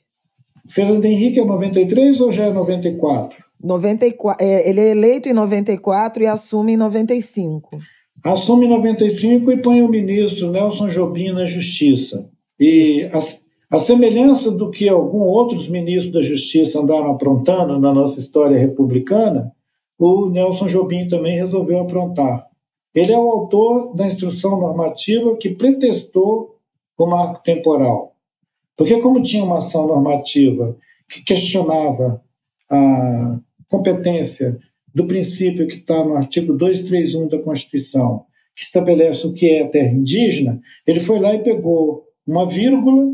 Fernando Henrique é 93 ou já é 94? 94, é, ele é eleito em 94 e assume em 95. Assume em 95 e põe o ministro Nelson Jobim na Justiça. E a, a semelhança do que alguns outros ministros da Justiça andaram aprontando na nossa história republicana, o Nelson Jobim também resolveu aprontar. Ele é o autor da instrução normativa que pretextou o marco temporal. Porque, como tinha uma ação normativa que questionava a competência do princípio que está no artigo 231 da Constituição, que estabelece o que é terra indígena, ele foi lá e pegou uma vírgula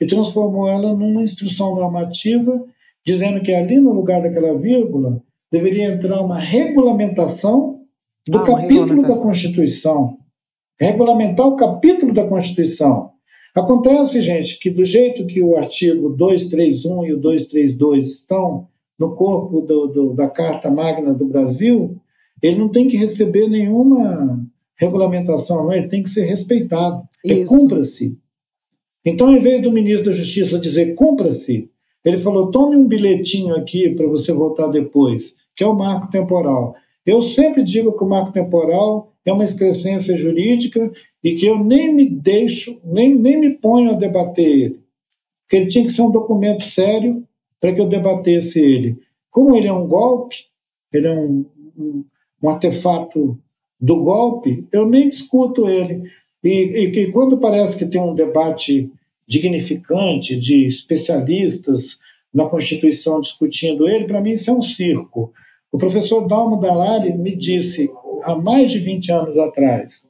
e transformou ela numa instrução normativa, dizendo que ali no lugar daquela vírgula deveria entrar uma regulamentação do ah, capítulo da Constituição. Regulamentar o capítulo da Constituição. Acontece, gente, que do jeito que o artigo 231 e o 232 estão no corpo do, do, da Carta Magna do Brasil, ele não tem que receber nenhuma regulamentação, não, ele tem que ser respeitado. É cumpra-se. Então, em vez do ministro da Justiça dizer cumpra-se, ele falou: tome um bilhetinho aqui para você voltar depois, que é o marco temporal. Eu sempre digo que o marco temporal é uma excrescência jurídica e que eu nem me deixo, nem, nem me ponho a debater ele. Porque ele tinha que ser um documento sério para que eu debatesse ele. Como ele é um golpe, ele é um, um, um artefato do golpe, eu nem discuto ele. E, e, e, quando parece que tem um debate dignificante de especialistas na Constituição discutindo ele, para mim isso é um circo. O professor Dalmo Dallari me disse há mais de 20 anos atrás,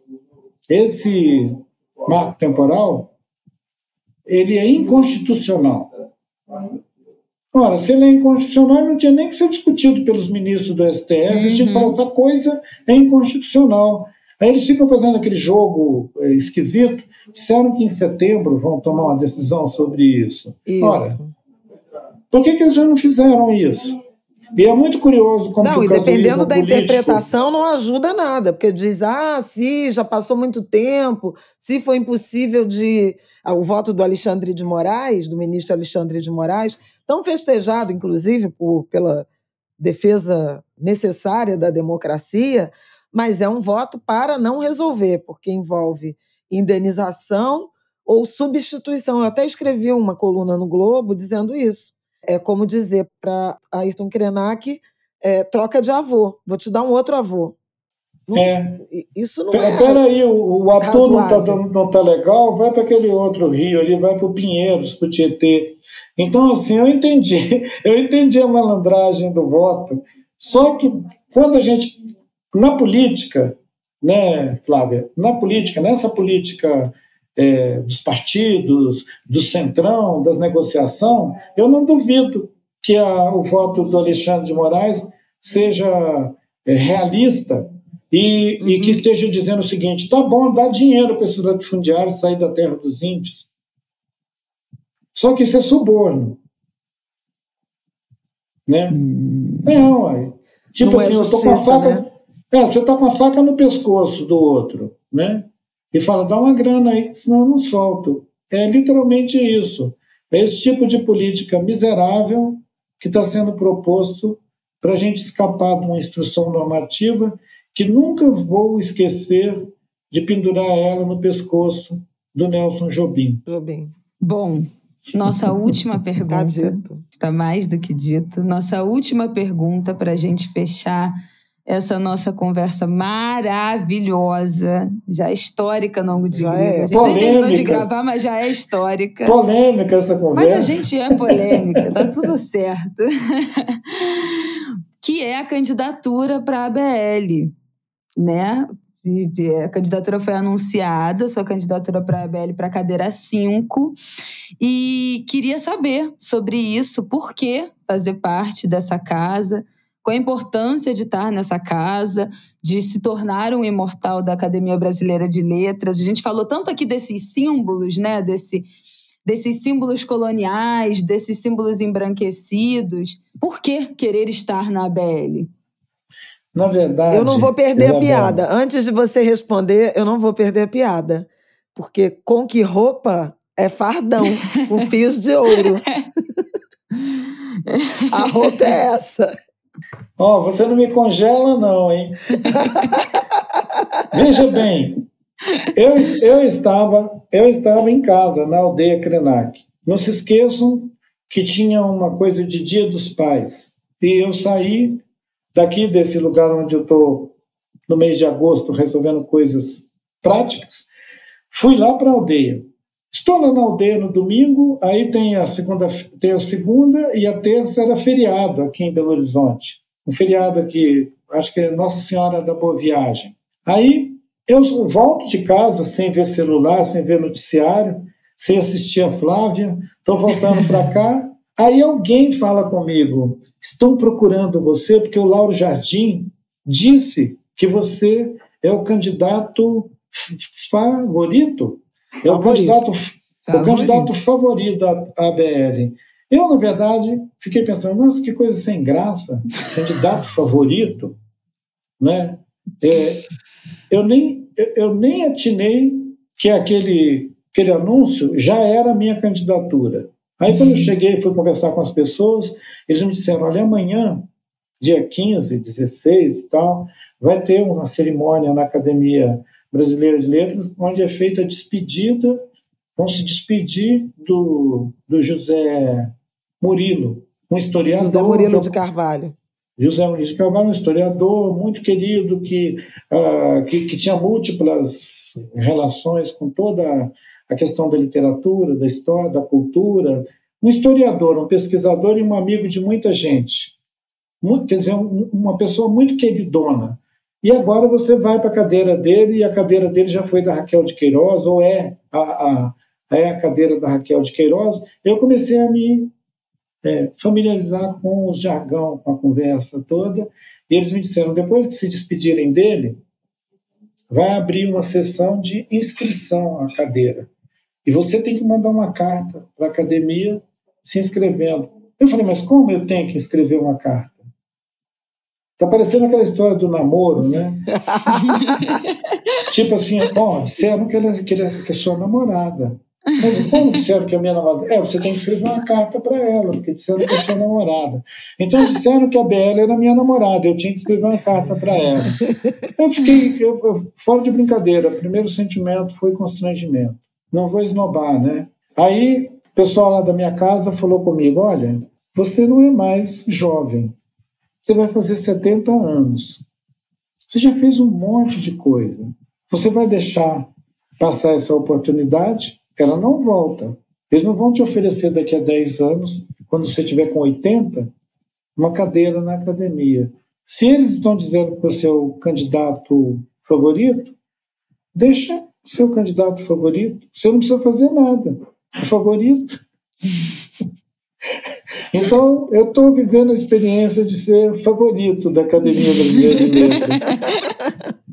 esse marco temporal ele é inconstitucional. Ora, se ele é inconstitucional, não tinha nem que ser discutido pelos ministros do STF, uhum. eles tinham que falar, essa coisa é inconstitucional. Aí eles ficam fazendo aquele jogo é, esquisito, disseram que em setembro vão tomar uma decisão sobre isso. isso. Ora, por que, que eles já não fizeram isso? E é muito curioso como Não, e dependendo da político... interpretação, não ajuda nada, porque diz, ah, se já passou muito tempo, se foi impossível de. Ah, o voto do Alexandre de Moraes, do ministro Alexandre de Moraes, tão festejado, inclusive, por, pela defesa necessária da democracia, mas é um voto para não resolver, porque envolve indenização ou substituição. Eu até escrevi uma coluna no Globo dizendo isso é como dizer para Ayrton Krenak, é, troca de avô, vou te dar um outro avô. Não, é. Isso não é. Peraí, o, o ator não está não tá legal, vai para aquele outro rio ali, vai para o Pinheiros, para o Tietê. Então, assim, eu entendi, eu entendi a malandragem do voto, só que quando a gente, na política, né, Flávia, na política, nessa política é, dos partidos, do centrão, das negociações, eu não duvido que a, o voto do Alexandre de Moraes seja é, realista e, uhum. e, que esteja dizendo o seguinte: tá bom, dá dinheiro para esses latifundiários sair da terra dos índios. Só que isso é suborno. Né? Hum. Não, aí. Tipo não é assim, é eu tô com a faca. Né? É, você está com a faca no pescoço do outro, né? E fala: dá uma grana aí, senão eu não solto. É literalmente isso. É esse tipo de política miserável que está sendo proposto para a gente escapar de uma instrução normativa que nunca vou esquecer de pendurar ela no pescoço do Nelson Jobim. Jobim. Bom, nossa última pergunta. está mais do que dito. Nossa última pergunta para a gente fechar essa nossa conversa maravilhosa, já histórica no ângulo de já É. A gente polêmica. nem terminou de gravar, mas já é histórica. Polêmica essa conversa. Mas a gente é polêmica, tá tudo certo. que é a candidatura para a ABL, né? A candidatura foi anunciada, sua candidatura para a ABL para a cadeira 5. E queria saber sobre isso, por que fazer parte dessa casa, com a importância de estar nessa casa, de se tornar um imortal da Academia Brasileira de Letras. A gente falou tanto aqui desses símbolos, né? Desse, desses símbolos coloniais, desses símbolos embranquecidos. Por que querer estar na ABL? Na verdade. Eu não vou perder a piada. Antes de você responder, eu não vou perder a piada. Porque com que roupa é fardão, com fios de ouro. a roupa é essa. Ó, oh, você não me congela, não, hein? Veja bem, eu, eu, estava, eu estava em casa, na aldeia Krenak. Não se esqueçam que tinha uma coisa de Dia dos Pais. E eu saí daqui desse lugar onde eu estou no mês de agosto resolvendo coisas práticas, fui lá para a aldeia. Estou lá na aldeia no domingo, aí tem a segunda, tem a segunda e a terça era feriado aqui em Belo Horizonte. Um feriado aqui, acho que é Nossa Senhora da Boa Viagem. Aí eu volto de casa sem ver celular, sem ver noticiário, sem assistir a Flávia, estou voltando para cá. Aí alguém fala comigo: estão procurando você porque o Lauro Jardim disse que você é o candidato favorito é o candidato, o candidato favorito da ABL. Eu, na verdade, fiquei pensando, nossa, que coisa sem graça, candidato favorito, né? É, eu, nem, eu nem atinei que aquele, aquele anúncio já era minha candidatura. Aí, quando eu cheguei e fui conversar com as pessoas, eles me disseram: olha, amanhã, dia 15, 16 e tal, vai ter uma cerimônia na Academia Brasileira de Letras, onde é feita a despedida, vão se despedir do, do José Murilo, um historiador. José Murilo de Carvalho. José Murilo de Carvalho, um historiador muito querido, que, uh, que, que, tinha múltiplas relações com toda a questão da literatura, da história, da cultura. Um historiador, um pesquisador e um amigo de muita gente. Muito, quer dizer, um, uma pessoa muito queridona. E agora você vai para a cadeira dele, e a cadeira dele já foi da Raquel de Queiroz, ou é a, a, é a cadeira da Raquel de Queiroz. Eu comecei a me é, familiarizar com o jargão, com a conversa toda, e eles me disseram: depois que se despedirem dele, vai abrir uma sessão de inscrição à cadeira. E você tem que mandar uma carta para a academia se inscrevendo. Eu falei, mas como eu tenho que escrever uma carta? Tá parecendo aquela história do namoro, né? tipo assim, bom, disseram que, ela, que, ela, é sua namorada. Mas como disseram que é minha namorada? É, você tem que escrever uma carta para ela, porque disseram que é sua namorada. Então disseram que a Bela era minha namorada, eu tinha que escrever uma carta para ela. Eu fiquei, eu, eu, fora de brincadeira, o primeiro sentimento foi constrangimento. Não vou esnobar, né? Aí o pessoal lá da minha casa falou comigo: olha, você não é mais jovem, você vai fazer 70 anos. Você já fez um monte de coisa. Você vai deixar passar essa oportunidade? Ela não volta. Eles não vão te oferecer daqui a 10 anos, quando você estiver com 80, uma cadeira na academia. Se eles estão dizendo que você é o candidato favorito, deixa o seu candidato favorito. Você não precisa fazer nada. É favorito. Então, eu estou vivendo a experiência de ser favorito da Academia Brasileira de Letras.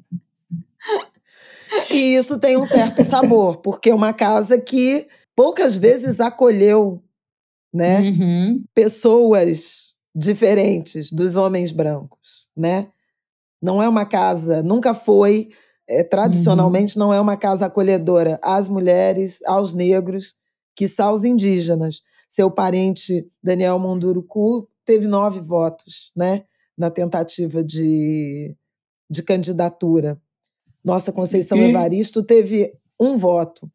E isso tem um certo sabor, porque é uma casa que poucas vezes acolheu né, uhum. pessoas diferentes dos homens brancos, né? Não é uma casa, nunca foi, é, tradicionalmente uhum. não é uma casa acolhedora às mulheres, aos negros, que são aos indígenas seu parente Daniel Munduruku teve nove votos, né, na tentativa de, de candidatura. Nossa Conceição e... Evaristo teve um voto.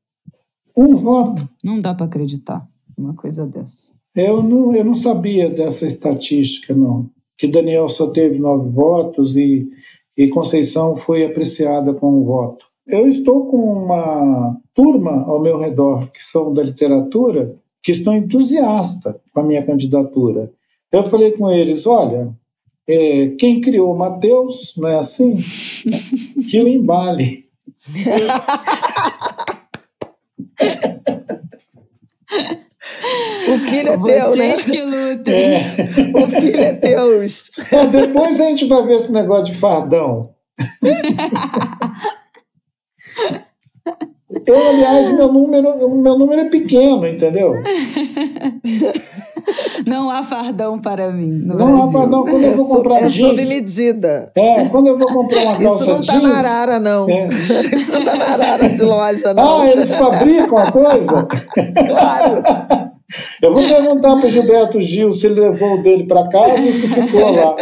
Um voto? Não dá para acreditar uma coisa dessa. Eu não, eu não sabia dessa estatística, não. Que Daniel só teve nove votos e, e Conceição foi apreciada com um voto. Eu estou com uma turma ao meu redor que são da literatura que estão entusiastas com a minha candidatura. Eu falei com eles: olha, é, quem criou Mateus, não é assim? que o embale. O filho é teu, né? que lutem. É. O filho é teu. É, depois a gente vai ver esse negócio de fardão. Eu, aliás, meu número, meu número é pequeno, entendeu? Não há fardão para mim. não Brasil. há fardão quando eu vou é comprar é jeans. sob medida. É, quando eu vou comprar uma calça Isso não tá jeans. na arara, não. É. Isso não tá na arara de loja, não. Ah, eles fabricam a coisa? claro. Eu vou perguntar para o Gilberto Gil se ele levou o dele para casa ou se ficou lá.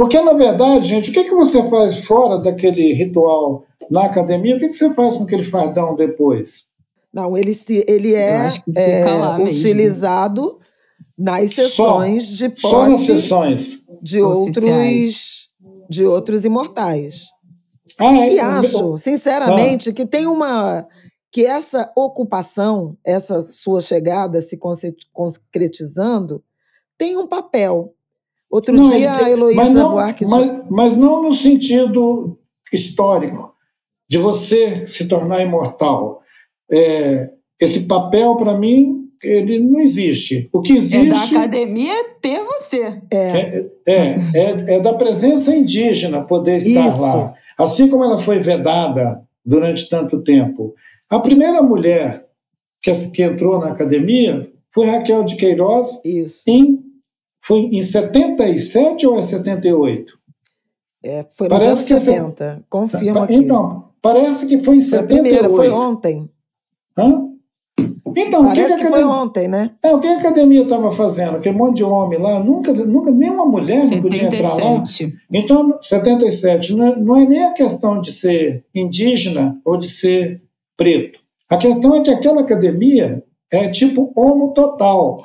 Porque, na verdade, gente, o que, que você faz fora daquele ritual na academia? O que, que você faz com aquele fardão depois? Não, ele, se, ele é, é utilizado nas sessões só, de posse só nas sessões de outros, de outros imortais. Ah, é, e acho, sinceramente, ah. que tem uma que essa ocupação, essa sua chegada se concretizando, tem um papel. Outro não, dia, a Heloísa Buarque... Mas, mas não no sentido histórico, de você se tornar imortal. É, esse papel, para mim, ele não existe. O que existe. É da academia ter você. É, é, é, é, é da presença indígena poder estar Isso. lá. Assim como ela foi vedada durante tanto tempo. A primeira mulher que, que entrou na academia foi Raquel de Queiroz. Isso. Em, foi em 77 ou é 78? É, foi nos parece anos 70. É, Confirma aqui. Então, parece que foi em foi 78. A primeira, foi ontem. Hã? Então, Parece o que, que, a academia... foi ontem, né? É, o que a academia estava fazendo? Aquele monte de homem lá, nunca, nunca nenhuma mulher 77. podia entrar lá. Então, 77, não é, não é nem a questão de ser indígena ou de ser preto. A questão é que aquela academia é tipo homo total.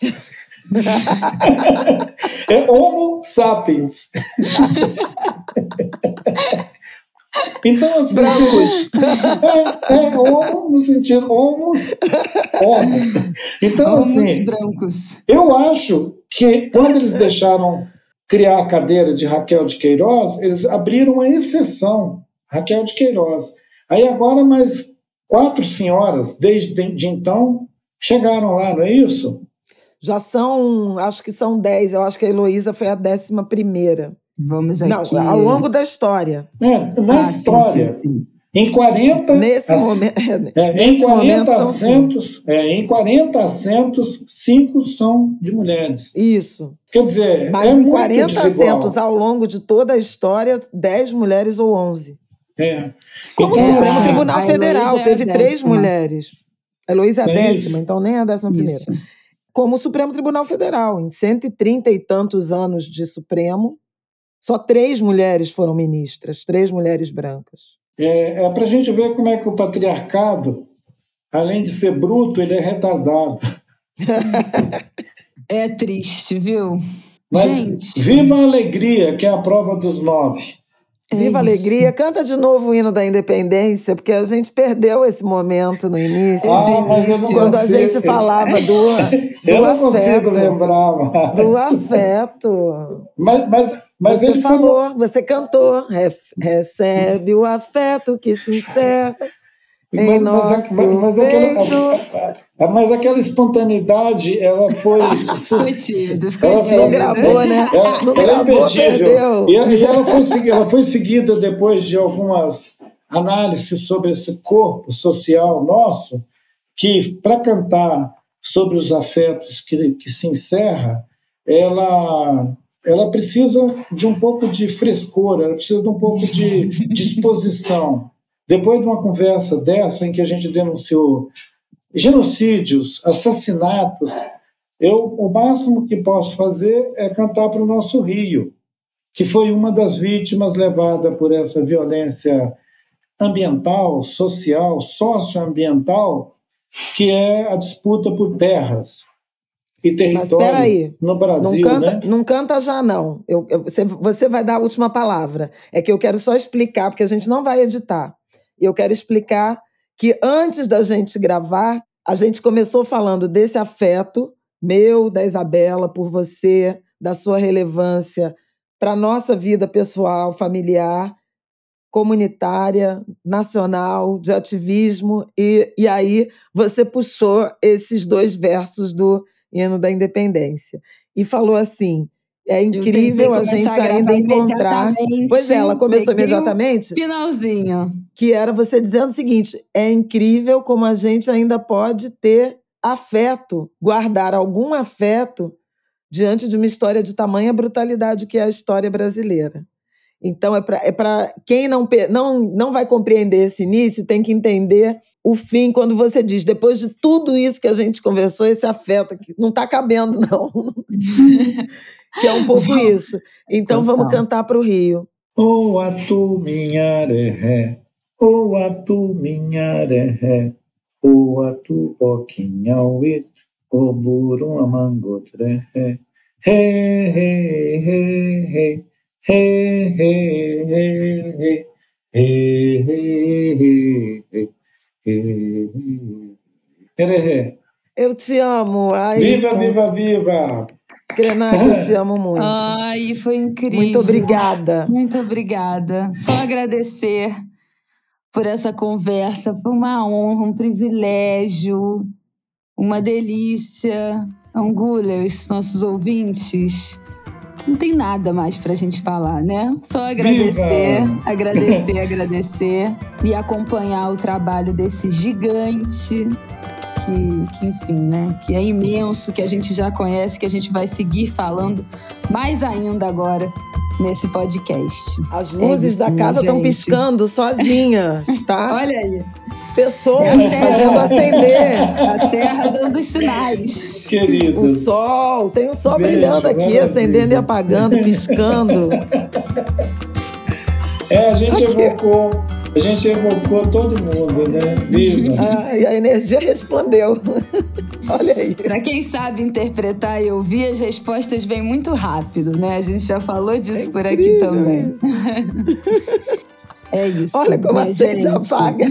é homo sapiens. Então, assim, brancos. É, é homo no sentido homos, homo. Então, homos assim, brancos. eu acho que quando eles deixaram criar a cadeira de Raquel de Queiroz, eles abriram uma exceção, Raquel de Queiroz. Aí agora mais quatro senhoras, desde de então, chegaram lá, não é isso? Já são, acho que são dez. Eu acho que a Heloísa foi a décima primeira. Vamos aqui. Não, ao longo da história. É, na ah, história. Sim, sim, sim. Em 40 nesse momento, é, nesse em 40 assentos, é, em 40 assentos, cinco são de mulheres. Isso. Quer dizer, mas é em 40 desigual. assentos ao longo de toda a história, 10 mulheres ou 11. É. Como o Supremo Tribunal Federal teve três mulheres. A Heloísa é a é décima, então nem a décima primeira. Como o Supremo Tribunal Federal, em 130 e tantos anos de Supremo, só três mulheres foram ministras, três mulheres brancas. É, é para a gente ver como é que o patriarcado, além de ser bruto, ele é retardado. é triste, viu? Mas gente. viva a alegria, que é a prova dos nove. É Viva a alegria. Canta de novo o hino da independência, porque a gente perdeu esse momento no início. Ah, mas eu não quando consigo. a gente falava do, do eu não afeto. consigo lembrar mais. Do afeto. Mas, mas, mas você ele falou, falou, você cantou. Recebe o afeto que se encerra. Mas, mas, mas, mas, aquela, mas aquela espontaneidade, ela foi. foi tímido, ela, não gravou, né? Ela, não ela gravou, é imperdível. E, e, ela, foi, ela foi seguida depois de algumas análises sobre esse corpo social nosso, que para cantar sobre os afetos que, que se encerra, ela ela precisa de um pouco de frescor, ela precisa de um pouco de disposição. Depois de uma conversa dessa, em que a gente denunciou genocídios, assassinatos, eu o máximo que posso fazer é cantar para o nosso Rio, que foi uma das vítimas levada por essa violência ambiental, social, socioambiental, que é a disputa por terras e território Mas no Brasil, não canta, né? Não canta já, não. Eu, eu, você, você vai dar a última palavra. É que eu quero só explicar, porque a gente não vai editar. E eu quero explicar que antes da gente gravar, a gente começou falando desse afeto meu, da Isabela, por você, da sua relevância para a nossa vida pessoal, familiar, comunitária, nacional, de ativismo. E, e aí você puxou esses dois versos do hino da independência e falou assim: é incrível a gente ainda encontrar. Pois é, ela começou imediatamente. Finalzinho. Que era você dizendo o seguinte: é incrível como a gente ainda pode ter afeto, guardar algum afeto diante de uma história de tamanha brutalidade que é a história brasileira. Então, é para é quem não, não, não vai compreender esse início, tem que entender o fim quando você diz, depois de tudo isso que a gente conversou, esse afeto aqui não está cabendo, não. que é um pouco isso. Então Total. vamos cantar para o Rio. O atu minha ré, o atu minha ré, o atu poquinha uit, o burum amangotre ré, ré, ré, ré, ré, ré, ré, ré, ré, ré, ré, ré, Hererê. Eu te amo. Ai, viva, viva, viva! Krenak, eu te amo muito. Ai, foi incrível. Muito obrigada. Muito obrigada. Só agradecer por essa conversa. Foi uma honra, um privilégio, uma delícia. Angulers, nossos ouvintes, não tem nada mais pra gente falar, né? Só agradecer, Viva! agradecer, agradecer e acompanhar o trabalho desse gigante que, que, enfim, né? Que é imenso, que a gente já conhece, que a gente vai seguir falando mais ainda agora nesse podcast. As luzes é isso, da casa estão piscando sozinhas, tá? Olha aí. Pessoas fazendo acender. A terra dando os sinais. Querido. O sol, tem o sol Beijo, brilhando aqui, acendendo e apagando, piscando. É, a gente evocou a gente evocou todo mundo, né? Viva! Ah, e a energia respondeu. Olha aí. Para quem sabe interpretar e ouvir, as respostas vêm muito rápido, né? A gente já falou disso é por aqui também. Isso. É isso. Olha como a sede apaga.